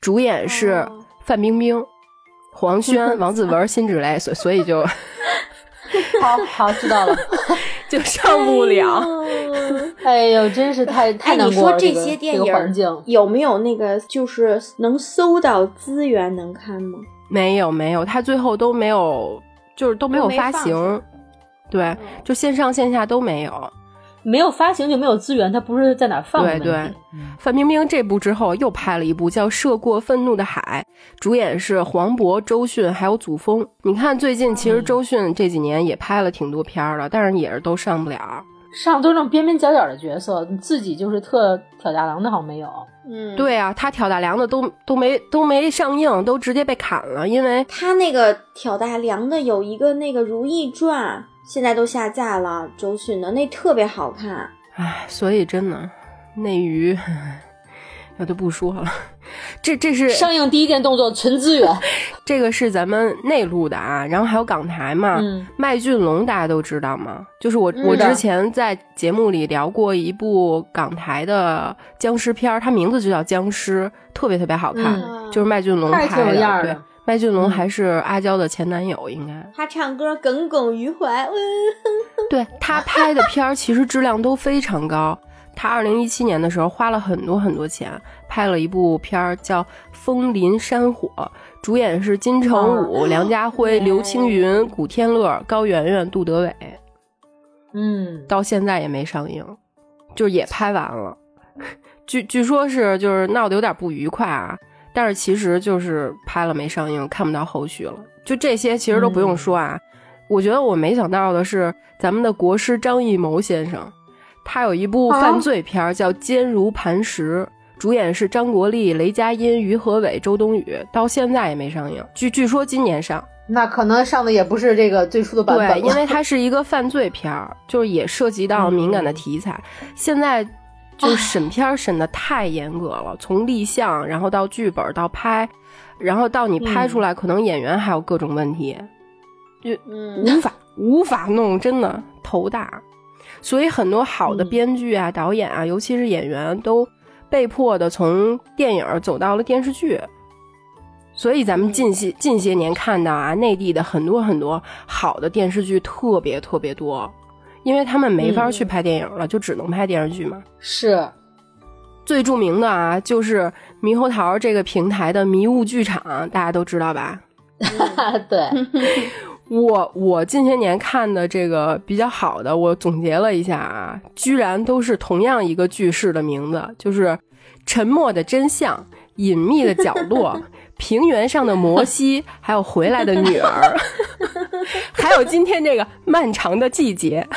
主演是范冰冰、黄轩、王子文、辛芷蕾，所所以就 好好知道了，就上不了。哎呦，真是太太难过了。你说这些电影环境有没有那个就是能搜到资源能看吗？没有，没有，他最后都没有，就是都没有发行。对，就线上线下都没有。没有发行就没有资源，它不是在哪放对对，范冰冰这部之后又拍了一部叫《涉过愤怒的海》，主演是黄渤、周迅还有祖峰。你看最近其实周迅这几年也拍了挺多片儿了，但是也是都上不了，上都是那种边边角角的角色，你自己就是特挑大梁的好像没有。嗯，对啊，他挑大梁的都都没都没上映，都直接被砍了，因为他那个挑大梁的有一个那个《如懿传》。现在都下架了，周迅的那特别好看，唉，所以真的内娱，我就不说了。这这是上映第一件动作，存资源。这个是咱们内陆的啊，然后还有港台嘛。麦浚龙大家都知道吗？就是我我之前在节目里聊过一部港台的僵尸片，它名字就叫《僵尸》，特别特别好看，就是麦浚龙拍的。对。麦浚龙还是阿娇的前男友，应该。他唱歌耿耿于怀。对他拍的片儿其实质量都非常高。他二零一七年的时候花了很多很多钱拍了一部片儿叫《风林山火》，主演是金城武、梁家辉、刘青云、古天乐、高圆圆、杜德伟。嗯，到现在也没上映，就也拍完了。据据说是就是闹得有点不愉快啊。但是其实就是拍了没上映，看不到后续了。就这些其实都不用说啊。我觉得我没想到的是，咱们的国师张艺谋先生，他有一部犯罪片叫《坚如磐石》，主演是张国立、雷佳音、于和伟、周冬雨，到现在也没上映。据据说今年上，那可能上的也不是这个最初的版本。对，因为它是一个犯罪片儿，就是也涉及到敏感的题材。现在。就审片审的太严格了，从立项，然后到剧本，到拍，然后到你拍出来，可能演员还有各种问题，就无法无法弄，真的头大。所以很多好的编剧啊、导演啊，尤其是演员，都被迫的从电影走到了电视剧。所以咱们近些近些年看到啊，内地的很多很多好的电视剧特别特别多。因为他们没法去拍电影了，就只能拍电视剧嘛。是，最著名的啊，就是猕猴桃这个平台的迷雾剧场，大家都知道吧？对，我我近些年看的这个比较好的，我总结了一下啊，居然都是同样一个句式的名字，就是《沉默的真相》《隐秘的角落 》。平原上的摩西，还有回来的女儿，还有今天这个漫长的季节，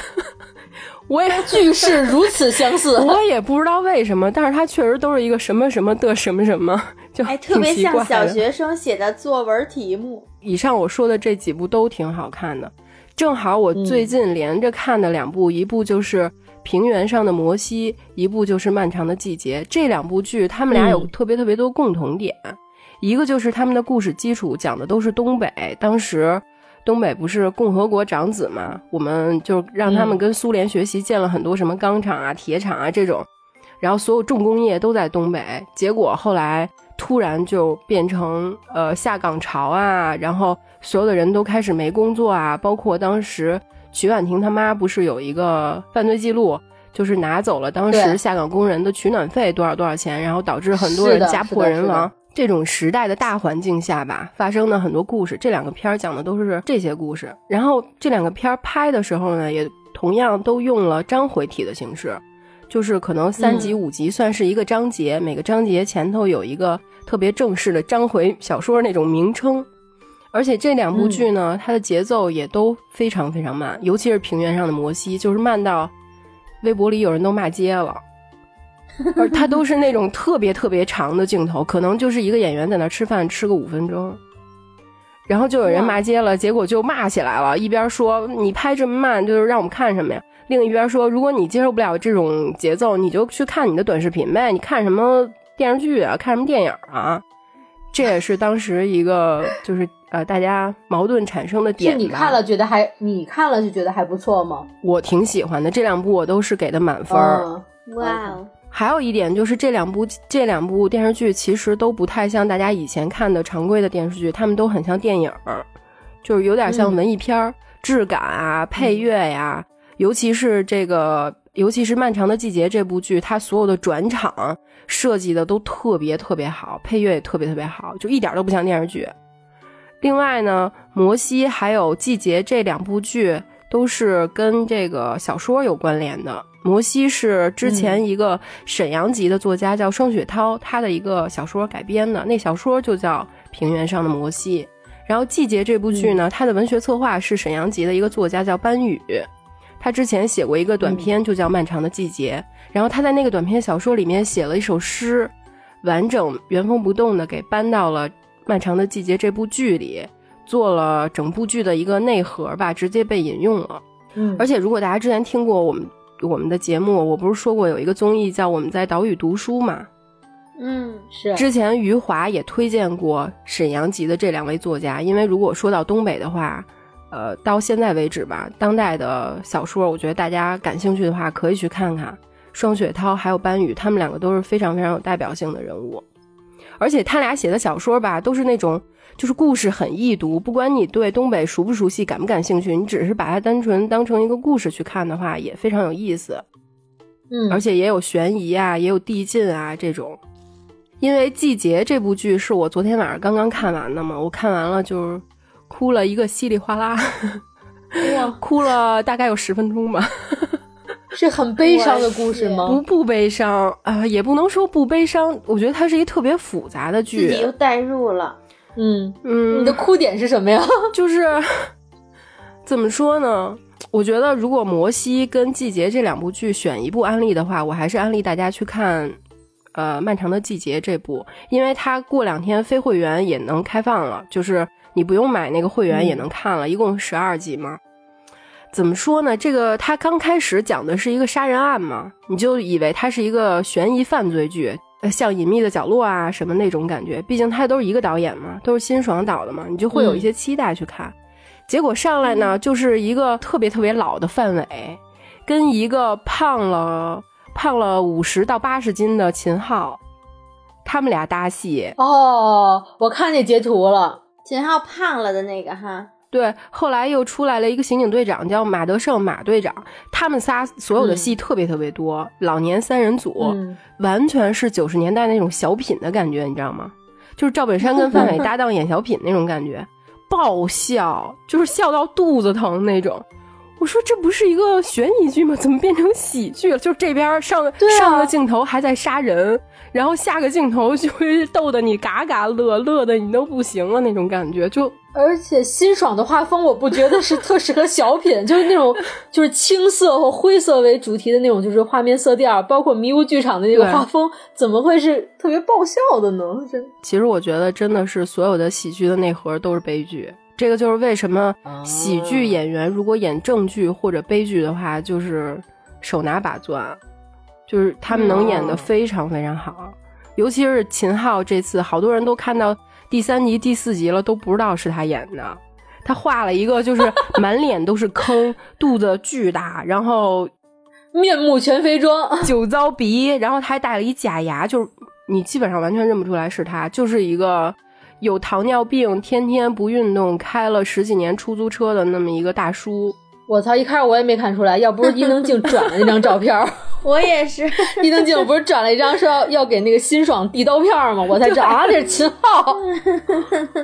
我也句式如此相似，我也不知道为什么，但是它确实都是一个什么什么的什么什么，就哎特别像小学生写的作文题目。以上我说的这几部都挺好看的，正好我最近连着看的两部，一部就是平原上的摩西，一部就是漫长的季节。这两部剧，他们俩有特别特别多共同点。一个就是他们的故事基础讲的都是东北，当时东北不是共和国长子嘛，我们就让他们跟苏联学习，建了很多什么钢厂啊、铁厂啊这种，然后所有重工业都在东北。结果后来突然就变成呃下岗潮啊，然后所有的人都开始没工作啊，包括当时曲婉婷他妈不是有一个犯罪记录，就是拿走了当时下岗工人的取暖费多少多少钱，然后导致很多人家破人亡。这种时代的大环境下吧，发生的很多故事，这两个片儿讲的都是这些故事。然后这两个片儿拍的时候呢，也同样都用了章回体的形式，就是可能三集五集算是一个章节，每个章节前头有一个特别正式的章回小说那种名称。而且这两部剧呢，它的节奏也都非常非常慢，尤其是平原上的摩西，就是慢到微博里有人都骂街了。而他都是那种特别特别长的镜头，可能就是一个演员在那吃饭吃个五分钟，然后就有人骂街了，结果就骂起来了，一边说你拍这么慢，就是让我们看什么呀？另一边说，如果你接受不了这种节奏，你就去看你的短视频呗，你看什么电视剧啊，看什么电影啊？这也是当时一个就是呃大家矛盾产生的点吧。是你看了觉得还你看了就觉得还不错吗？我挺喜欢的，这两部我都是给的满分哇哦，还有一点就是这两部这两部电视剧其实都不太像大家以前看的常规的电视剧，他们都很像电影儿，就是有点像文艺片儿，质感啊、配乐呀、尤其是这个，尤其是《漫长的季节》这部剧，它所有的转场设计的都特别特别好，配乐也特别特别好，就一点都不像电视剧。另外呢，《摩西》还有《季节》这两部剧都是跟这个小说有关联的。《摩西》是之前一个沈阳籍的作家叫双雪涛，他的一个小说改编的，那小说就叫《平原上的摩西》。然后《季节》这部剧呢，它的文学策划是沈阳籍的一个作家叫班宇，他之前写过一个短篇，就叫《漫长的季节》。然后他在那个短篇小说里面写了一首诗，完整原封不动的给搬到了《漫长的季节》这部剧里，做了整部剧的一个内核吧，直接被引用了。嗯，而且如果大家之前听过我们我们的节目，我不是说过有一个综艺叫《我们在岛屿读书》吗？嗯，是。之前余华也推荐过沈阳籍的这两位作家，因为如果说到东北的话，呃，到现在为止吧，当代的小说，我觉得大家感兴趣的话，可以去看看。双雪涛还有班宇，他们两个都是非常非常有代表性的人物，而且他俩写的小说吧，都是那种就是故事很易读，不管你对东北熟不熟悉、感不感兴趣，你只是把它单纯当成一个故事去看的话，也非常有意思。嗯，而且也有悬疑啊，也有递进啊这种。因为《季节》这部剧是我昨天晚上刚刚看完的嘛，我看完了就是哭了一个稀里哗啦，哇，哭了大概有十分钟吧。是很悲伤的故事吗？不不悲伤啊、也不能说不悲伤，我觉得它是一特别复杂的自己又。代入了，嗯，嗯，你的哭点是什么呀？就是怎么说呢？我觉得如果《摩西》跟《季节》这两部剧选一部安利的话，我还是安利大家去看，呃，《漫长的季节》这部，因为它过两天非会员也能开放了，就是你不用买那个会员也能看了，一共十二集嘛。怎么说呢？这个它刚开始讲的是一个杀人案嘛，你就以为它是一个悬疑犯罪剧，呃，像《隐秘的角落》啊什么那种感觉。毕竟它都是一个导演嘛，都是辛爽导的嘛，你就会有一些期待去看。结果上来呢，就是一个特别特别老的范伟，跟一个胖了胖了五十到八十斤的秦昊，他们俩搭戏。哦，我看见截图了。秦昊胖了的那个哈，对，后来又出来了一个刑警队长，叫马德胜马队长。他们仨所有的戏特别特别多，老年三人组，嗯，完全是九十年代那种小品的感觉，你知道吗？就是赵本山跟范伟搭档演小品那种感觉，爆笑，就是笑到肚子疼那种。我说这不是一个悬疑剧吗？怎么变成喜剧了？就这边上、上个镜头还在杀人，然后下个镜头就会逗得你嘎嘎乐，乐的你都不行了那种感觉，就而且辛爽的画风，我不觉得是特适合小品，就是那种就是青色或灰色为主题的那种，就是画面色调，包括迷雾剧场的那个画风，怎么会是特别爆笑的呢？真其实我觉得真的是所有的喜剧的内核都是悲剧。这个就是为什么喜剧演员如果演正剧或者悲剧的话，就是手拿把攥，就是他们能演的非常非常好。尤其是秦昊这次，好多人都看到第三集、第四集了，都不知道是他演的。他画了一个就是 满脸都是坑，肚子巨大，然后面目全非妆，酒糟鼻，然后他还戴了一假牙，就是你基本上完全认不出来是他，就是一个有糖尿病、天天不运动、开了十几年出租车的那么一个大叔。我操！一开始我也没看出来，要不是伊能静转了那张照片儿 我也是，伊能静不是转了一张说要要给那个辛爽递刀片儿吗？我才知道啊，这是秦昊。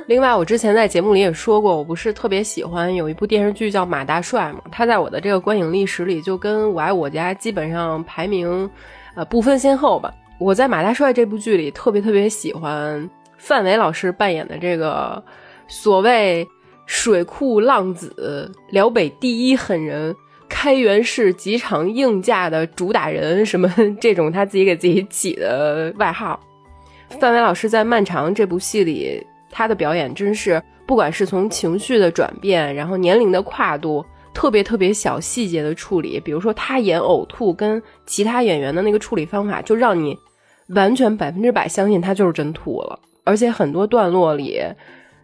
另外，我之前在节目里也说过，我不是特别喜欢有一部电视剧叫《马大帅》嘛，他在我的这个观影历史里就跟《我爱我家》基本上排名呃不分先后吧。我在《马大帅》这部剧里特别特别喜欢范伟老师扮演的这个所谓水库浪子、辽北第一狠人。开元市几场硬架的主打人，什么 这种他自己给自己起的外号。范伟老师在《漫长》这部戏里，他的表演真是不管是从情绪的转变，然后年龄的跨度，特别特别小细节的处理，比如说他演呕吐跟其他演员的那个处理方法，就让你完全百分之百相信他就是真吐了。而且很多段落里，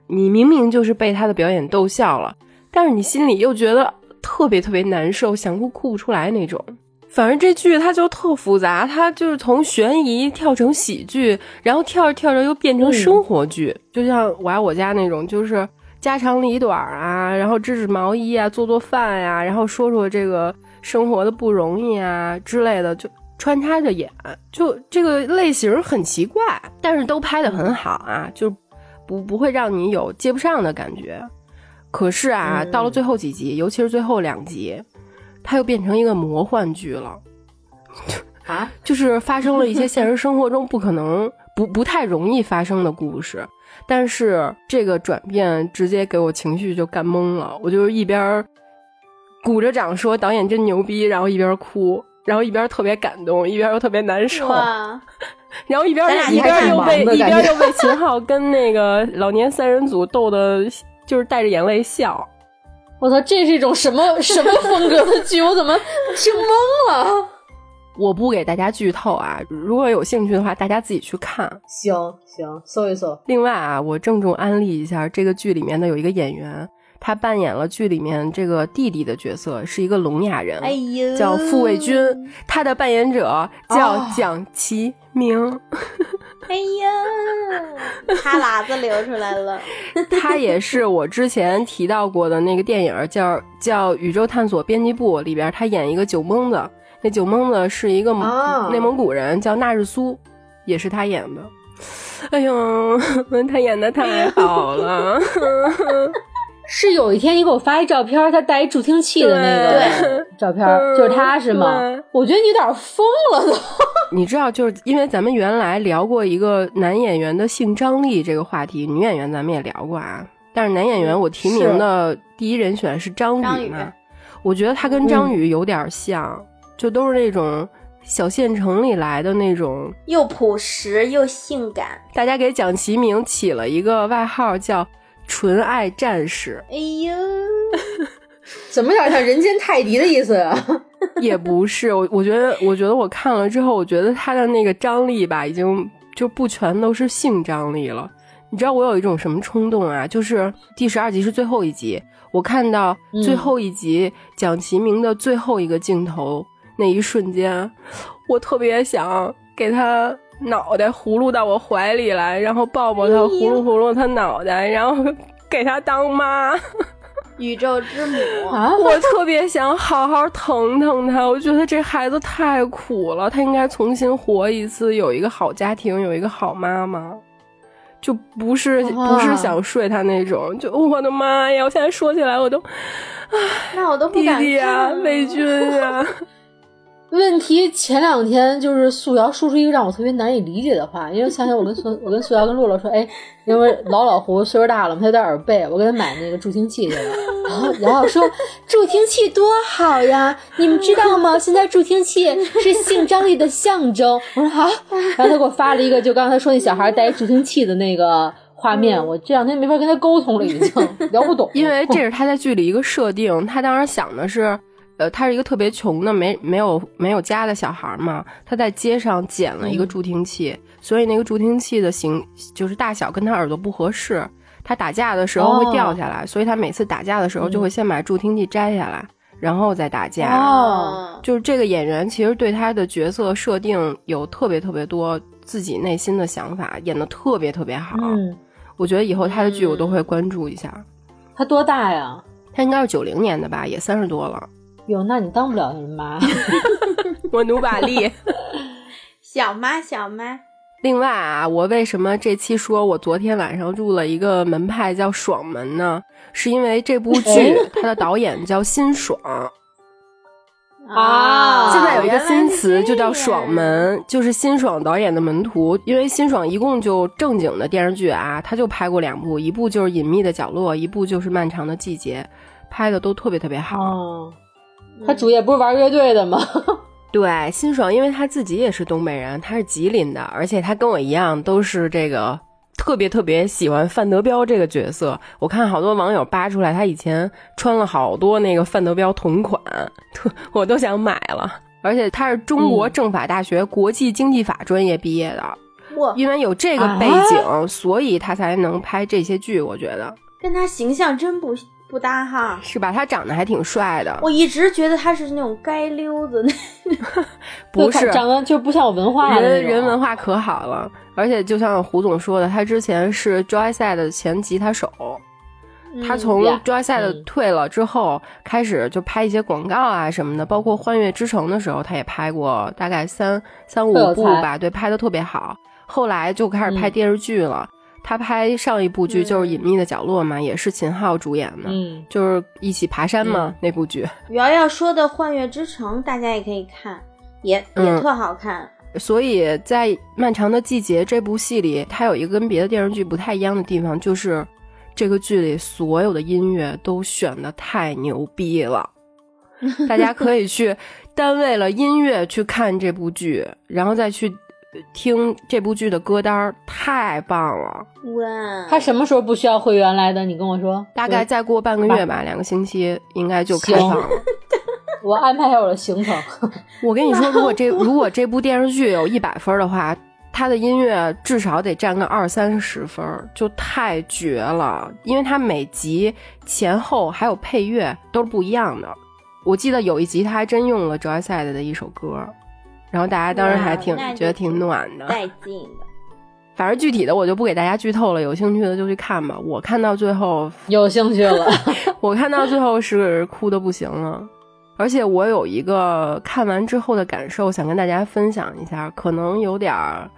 你明明就是被他的表演逗笑了，但是你心里又觉得特别特别难受，想哭哭不出来那种。反正这剧它就特复杂，它就是从悬疑跳成喜剧，然后跳着跳着又变成生活剧，就像我爱我家那种，就是家长里短啊，然后织织毛衣啊，做做饭呀，然后说说这个生活的不容易啊之类的，就穿插着演，就这个类型很奇怪，但是都拍的很好啊，就不不会让你有接不上的感觉。可是啊，到了最后几集，尤其是最后两集。它又变成一个魔幻剧了，啊，就是发生了一些现实生活中不可能、不不太容易发生的故事，但是这个转变直接给我情绪就干懵了，我就是一边鼓着掌说导演真牛逼，然后一边哭，然后一边特别感动，一边又特别难受，然后一边一边又被一边又被秦昊跟那个老年三人组逗的，就是带着眼泪笑。我操，这是一种什么 什么风格的剧？我怎么听懵了？我不给大家剧透啊，如果有兴趣的话，大家自己去看。行行，搜一搜。另外啊，我郑重安利一下，这个剧里面的有一个演员，他扮演了剧里面这个弟弟的角色，是一个聋哑人，哎呦，叫傅卫军，他的扮演者叫蒋奇明。哎呀，哈喇子流出来了。他也是我之前提到过的那个电影，叫叫《宇宙探索编辑部》里边，他演一个酒蒙子。那酒蒙子是一个内蒙古人，叫纳日苏，也是他演的。哎呦，他演的太好了。是有一天你给我发一照片，他带一助听器的那个照片，就是他是吗？我觉得你有点疯了都。你知道，就是因为咱们原来聊过一个男演员的性张力这个话题，女演员咱们也聊过啊。但是男演员我提名的第一人选是张宇嘛？我觉得他跟张宇有点像，就都是那种小县城里来的那种，又朴实又性感。大家给蒋奇明起了一个外号叫。纯爱战士，哎呦，怎么有点像人间泰迪的意思啊？也不是，我我觉得，我觉得我看了之后，我觉得他的那个张力吧，已经就不全都是性张力了。你知道我有一种什么冲动啊？就是第十二集是最后一集，我看到最后一集蒋奇明的最后一个镜头那一瞬间，我特别想给他。脑袋葫芦到我怀里来，然后抱抱他，葫芦葫芦他脑袋，然后给他当妈，宇宙之母。我特别想好好疼疼他，我觉得这孩子太苦了，他应该重新活一次，有一个好家庭，有一个好妈妈，就不是不是想睡他那种。就我的妈呀！我现在说起来我都，那我都弟弟啊，魏军啊。问题前两天就是素瑶说出一个让我特别难以理解的话，因为想想我跟素我跟素瑶跟洛洛说，哎，因为老老胡岁数大了嘛，他有点耳背，我给他买那个助听器去了。然后瑶瑶说助听器多好呀，你们知道吗？现在助听器是性张力的象征。我说好，然后他给我发了一个就刚才说那小孩带助听器的那个画面，我这两天没法跟他沟通了，已经 聊不懂。因为这是他在剧里一个设定，他当时想的是。呃，他是一个特别穷的，没没有没有家的小孩嘛。他在街上捡了一个助听器，所以那个助听器的形就是大小跟他耳朵不合适。他打架的时候会掉下来，所以他每次打架的时候就会先把助听器摘下来，然后再打架。哦，就是这个演员其实对他的角色设定有特别特别多自己内心的想法，演的特别特别好。嗯，我觉得以后他的剧我都会关注一下。他多大呀？他应该是九零年的吧，也三十多了。哟，那你当不了人妈，我努把力，小妈小妈。另外啊，我为什么这期说我昨天晚上入了一个门派叫爽门呢？是因为这部 剧它的导演叫辛爽啊。现在有一个新词就叫爽门，就是辛爽导演的门徒。因为辛爽一共就正经的电视剧啊，他就拍过两部，一部就是《隐秘的角落》，一部就是《漫长的季节》，拍的都特别特别好。他主业不是玩乐队的吗？对，辛爽，因为他自己也是东北人，他是吉林的，而且他跟我一样都是这个特别特别喜欢范德彪这个角色。我看好多网友扒出来，他以前穿了好多那个范德彪同款，特我都想买了。而且他是中国政法大学国际经济法专业毕业的，哇，因为有这个背景，所以他才能拍这些剧。我觉得跟他形象真不不搭哈，是吧？他长得还挺帅的。我一直觉得他是那种街溜子，不是 长得就不像有文化人，人文化可好了。而且就像胡总说的，他之前是 Joyside 的前吉他手，他从 Joyside 退了之后，开始就拍一些广告啊什么的，包括《欢悦之城》的时候，他也拍过大概三三五部吧，对，拍的特别好。后来就开始拍电视剧了。他拍上一部剧就是《隐秘的角落》嘛，也是秦昊主演的，嗯，就是一起爬山嘛那部剧。瑶瑶说的《幻乐之城》，大家也可以看，也也特好看。所以在《漫长的季节》这部戏里，它有一个跟别的电视剧不太一样的地方，就是这个剧里所有的音乐都选的太牛逼了。大家可以去单为了音乐去看这部剧，然后再去。听这部剧的歌单太棒了！哇，他什么时候不需要会员来的？你跟我说，大概再过半个月吧，两个星期应该就开放了。我安排下我的行程。我跟你说，如果这 如果这部电视剧有一百分的话，它的音乐至少得占个二三十分，就太绝了。因为它每集前后还有配乐都是不一样的。我记得有一集他还真用了 Joyside 的一首歌。然后大家当时还挺觉得挺暖的，带劲的。反正具体的我就不给大家剧透了，有兴趣的就去看吧。我看到最后 有兴趣了，我看到最后是哭的不行了。而且我有一个看完之后的感受，想跟大家分享一下，可能有点儿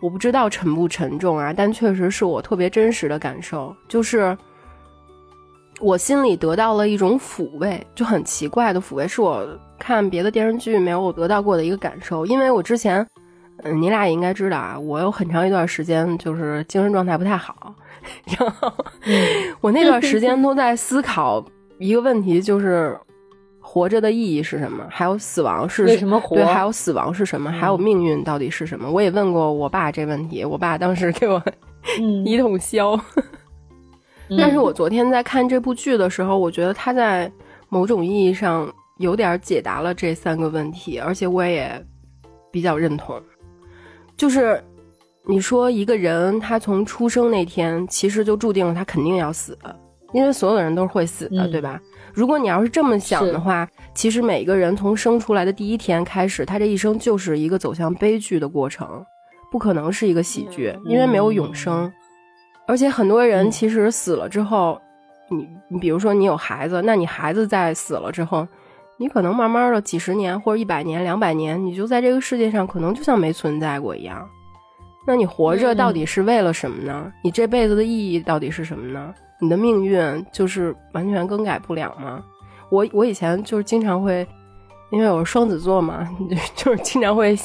我不知道沉不沉重啊，但确实是我特别真实的感受，就是我心里得到了一种抚慰，就很奇怪的抚慰，是我。看别的电视剧没有我得到过的一个感受，因为我之前，嗯，你俩也应该知道啊，我有很长一段时间就是精神状态不太好，然后我那段时间都 在思考一个问题，就是活着的意义是什么，还有死亡是为什么活？对，还有死亡是什么？还有命运到底是什么？我也问过我爸这问题，我爸当时给我 一通削。但是我昨天在看这部剧的时候，我觉得他在某种意义上。有点解答了这三个问题，而且我也比较认同。就是你说一个人他从出生那天，其实就注定了他肯定要死，因为所有的人都是会死的，对吧？如果你要是这么想的话，其实每个人从生出来的第一天开始，他这一生就是一个走向悲剧的过程，不可能是一个喜剧，因为没有永生。而且很多人其实死了之后，你你比如说你有孩子，那你孩子在死了之后。你可能慢慢的几十年或者一百年、两百年，你就在这个世界上，可能就像没存在过一样。那你活着到底是为了什么呢？你这辈子的意义到底是什么呢？你的命运就是完全更改不了吗？我我以前就是经常会，因为我是双子座嘛，就是经常会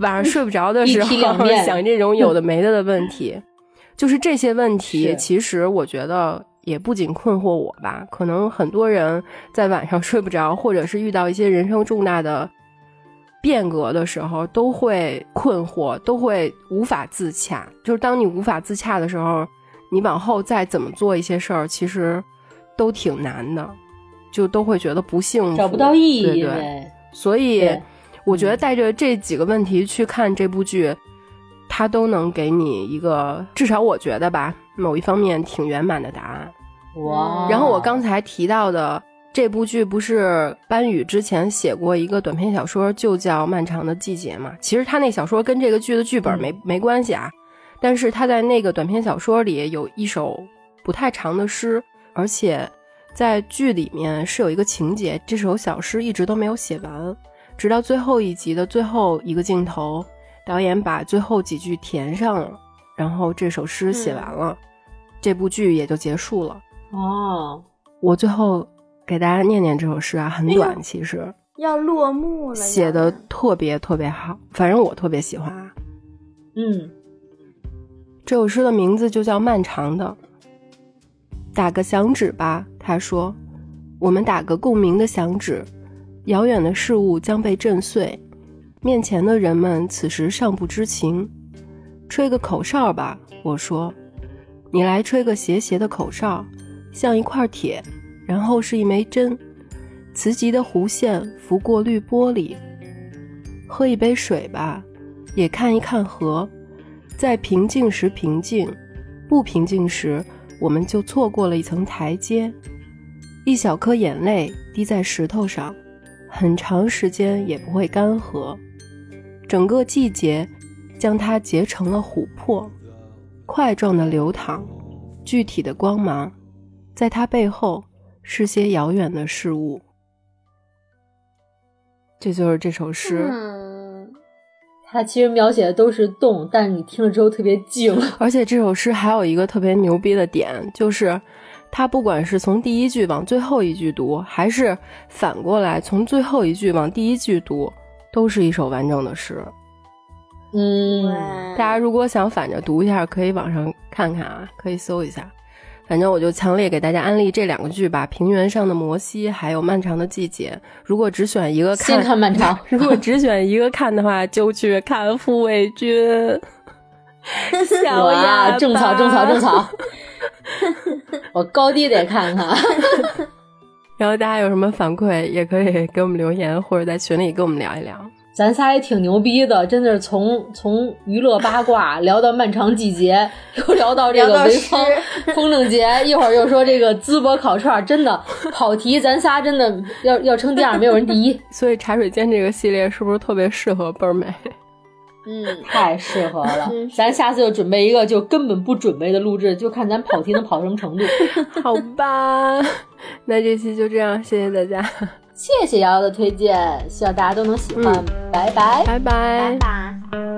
晚上睡不着的时候想这种有的 没的的问题。就是这些问题，其实我觉得。也不仅困惑我吧，可能很多人在晚上睡不着，或者是遇到一些人生重大的变革的时候，都会困惑，都会无法自洽。就是当你无法自洽的时候，你往后再怎么做一些事儿，其实都挺难的，就都会觉得不幸福，找不到意义。对对，所以我觉得带着这几个问题去看这部剧，它都能给你一个，至少我觉得吧。某一方面挺圆满的答案，哇！然后我刚才提到的这部剧，不是班宇之前写过一个短篇小说，就叫《漫长的季节》嘛？其实他那小说跟这个剧的剧本没没关系啊，但是他在那个短篇小说里有一首不太长的诗，而且在剧里面是有一个情节，这首小诗一直都没有写完，直到最后一集的最后一个镜头，导演把最后几句填上了，然后这首诗写完了。这部剧也就结束了哦。我最后给大家念念这首诗啊，很短，其实要落幕了，写的特别特别好，反正我特别喜欢。嗯，这首诗的名字就叫《漫长的》。打个响指吧，他说：“我们打个共鸣的响指，遥远的事物将被震碎，面前的人们此时尚不知情。吹个口哨吧，我说。”你来吹个斜斜的口哨，像一块铁，然后是一枚针，磁极的弧线拂过绿玻璃。喝一杯水吧，也看一看河，在平静时平静，不平静时我们就错过了一层台阶。一小颗眼泪滴在石头上，很长时间也不会干涸。整个季节将它结成了琥珀。块状的流淌，具体的光芒，在它背后是些遥远的事物。这就是这首诗。嗯，它其实描写的都是动，但是你听了之后特别静。而且这首诗还有一个特别牛逼的点，就是它不管是从第一句往最后一句读，还是反过来从最后一句往第一句读，都是一首完整的诗。嗯，大家如果想反着读一下，可以网上看看啊，可以搜一下。反正我就强烈给大家安利这两个剧吧，《平原上的摩西》还有《漫长的季节》。如果只选一个看，先看漫长。如果只选一个看的话，就去看《护卫军》。小呀，种草种草种草。我高低得看看。然后大家有什么反馈，也可以给我们留言，或者在群里跟我们聊一聊。咱仨也挺牛逼的，真的是从从娱乐八卦 聊到漫长季节，又聊到这个潍坊风筝节，一会儿又说这个淄博烤串，真的 跑题，咱仨真的要要称第二，没有人第一。所以茶水间这个系列是不是特别适合倍儿美？嗯，太适合了。咱下次就准备一个就根本不准备的录制，就看咱跑题能跑什么程度。好吧，那这期就这样，谢谢大家。谢谢瑶瑶的推荐，希望大家都能喜欢，拜拜，拜拜。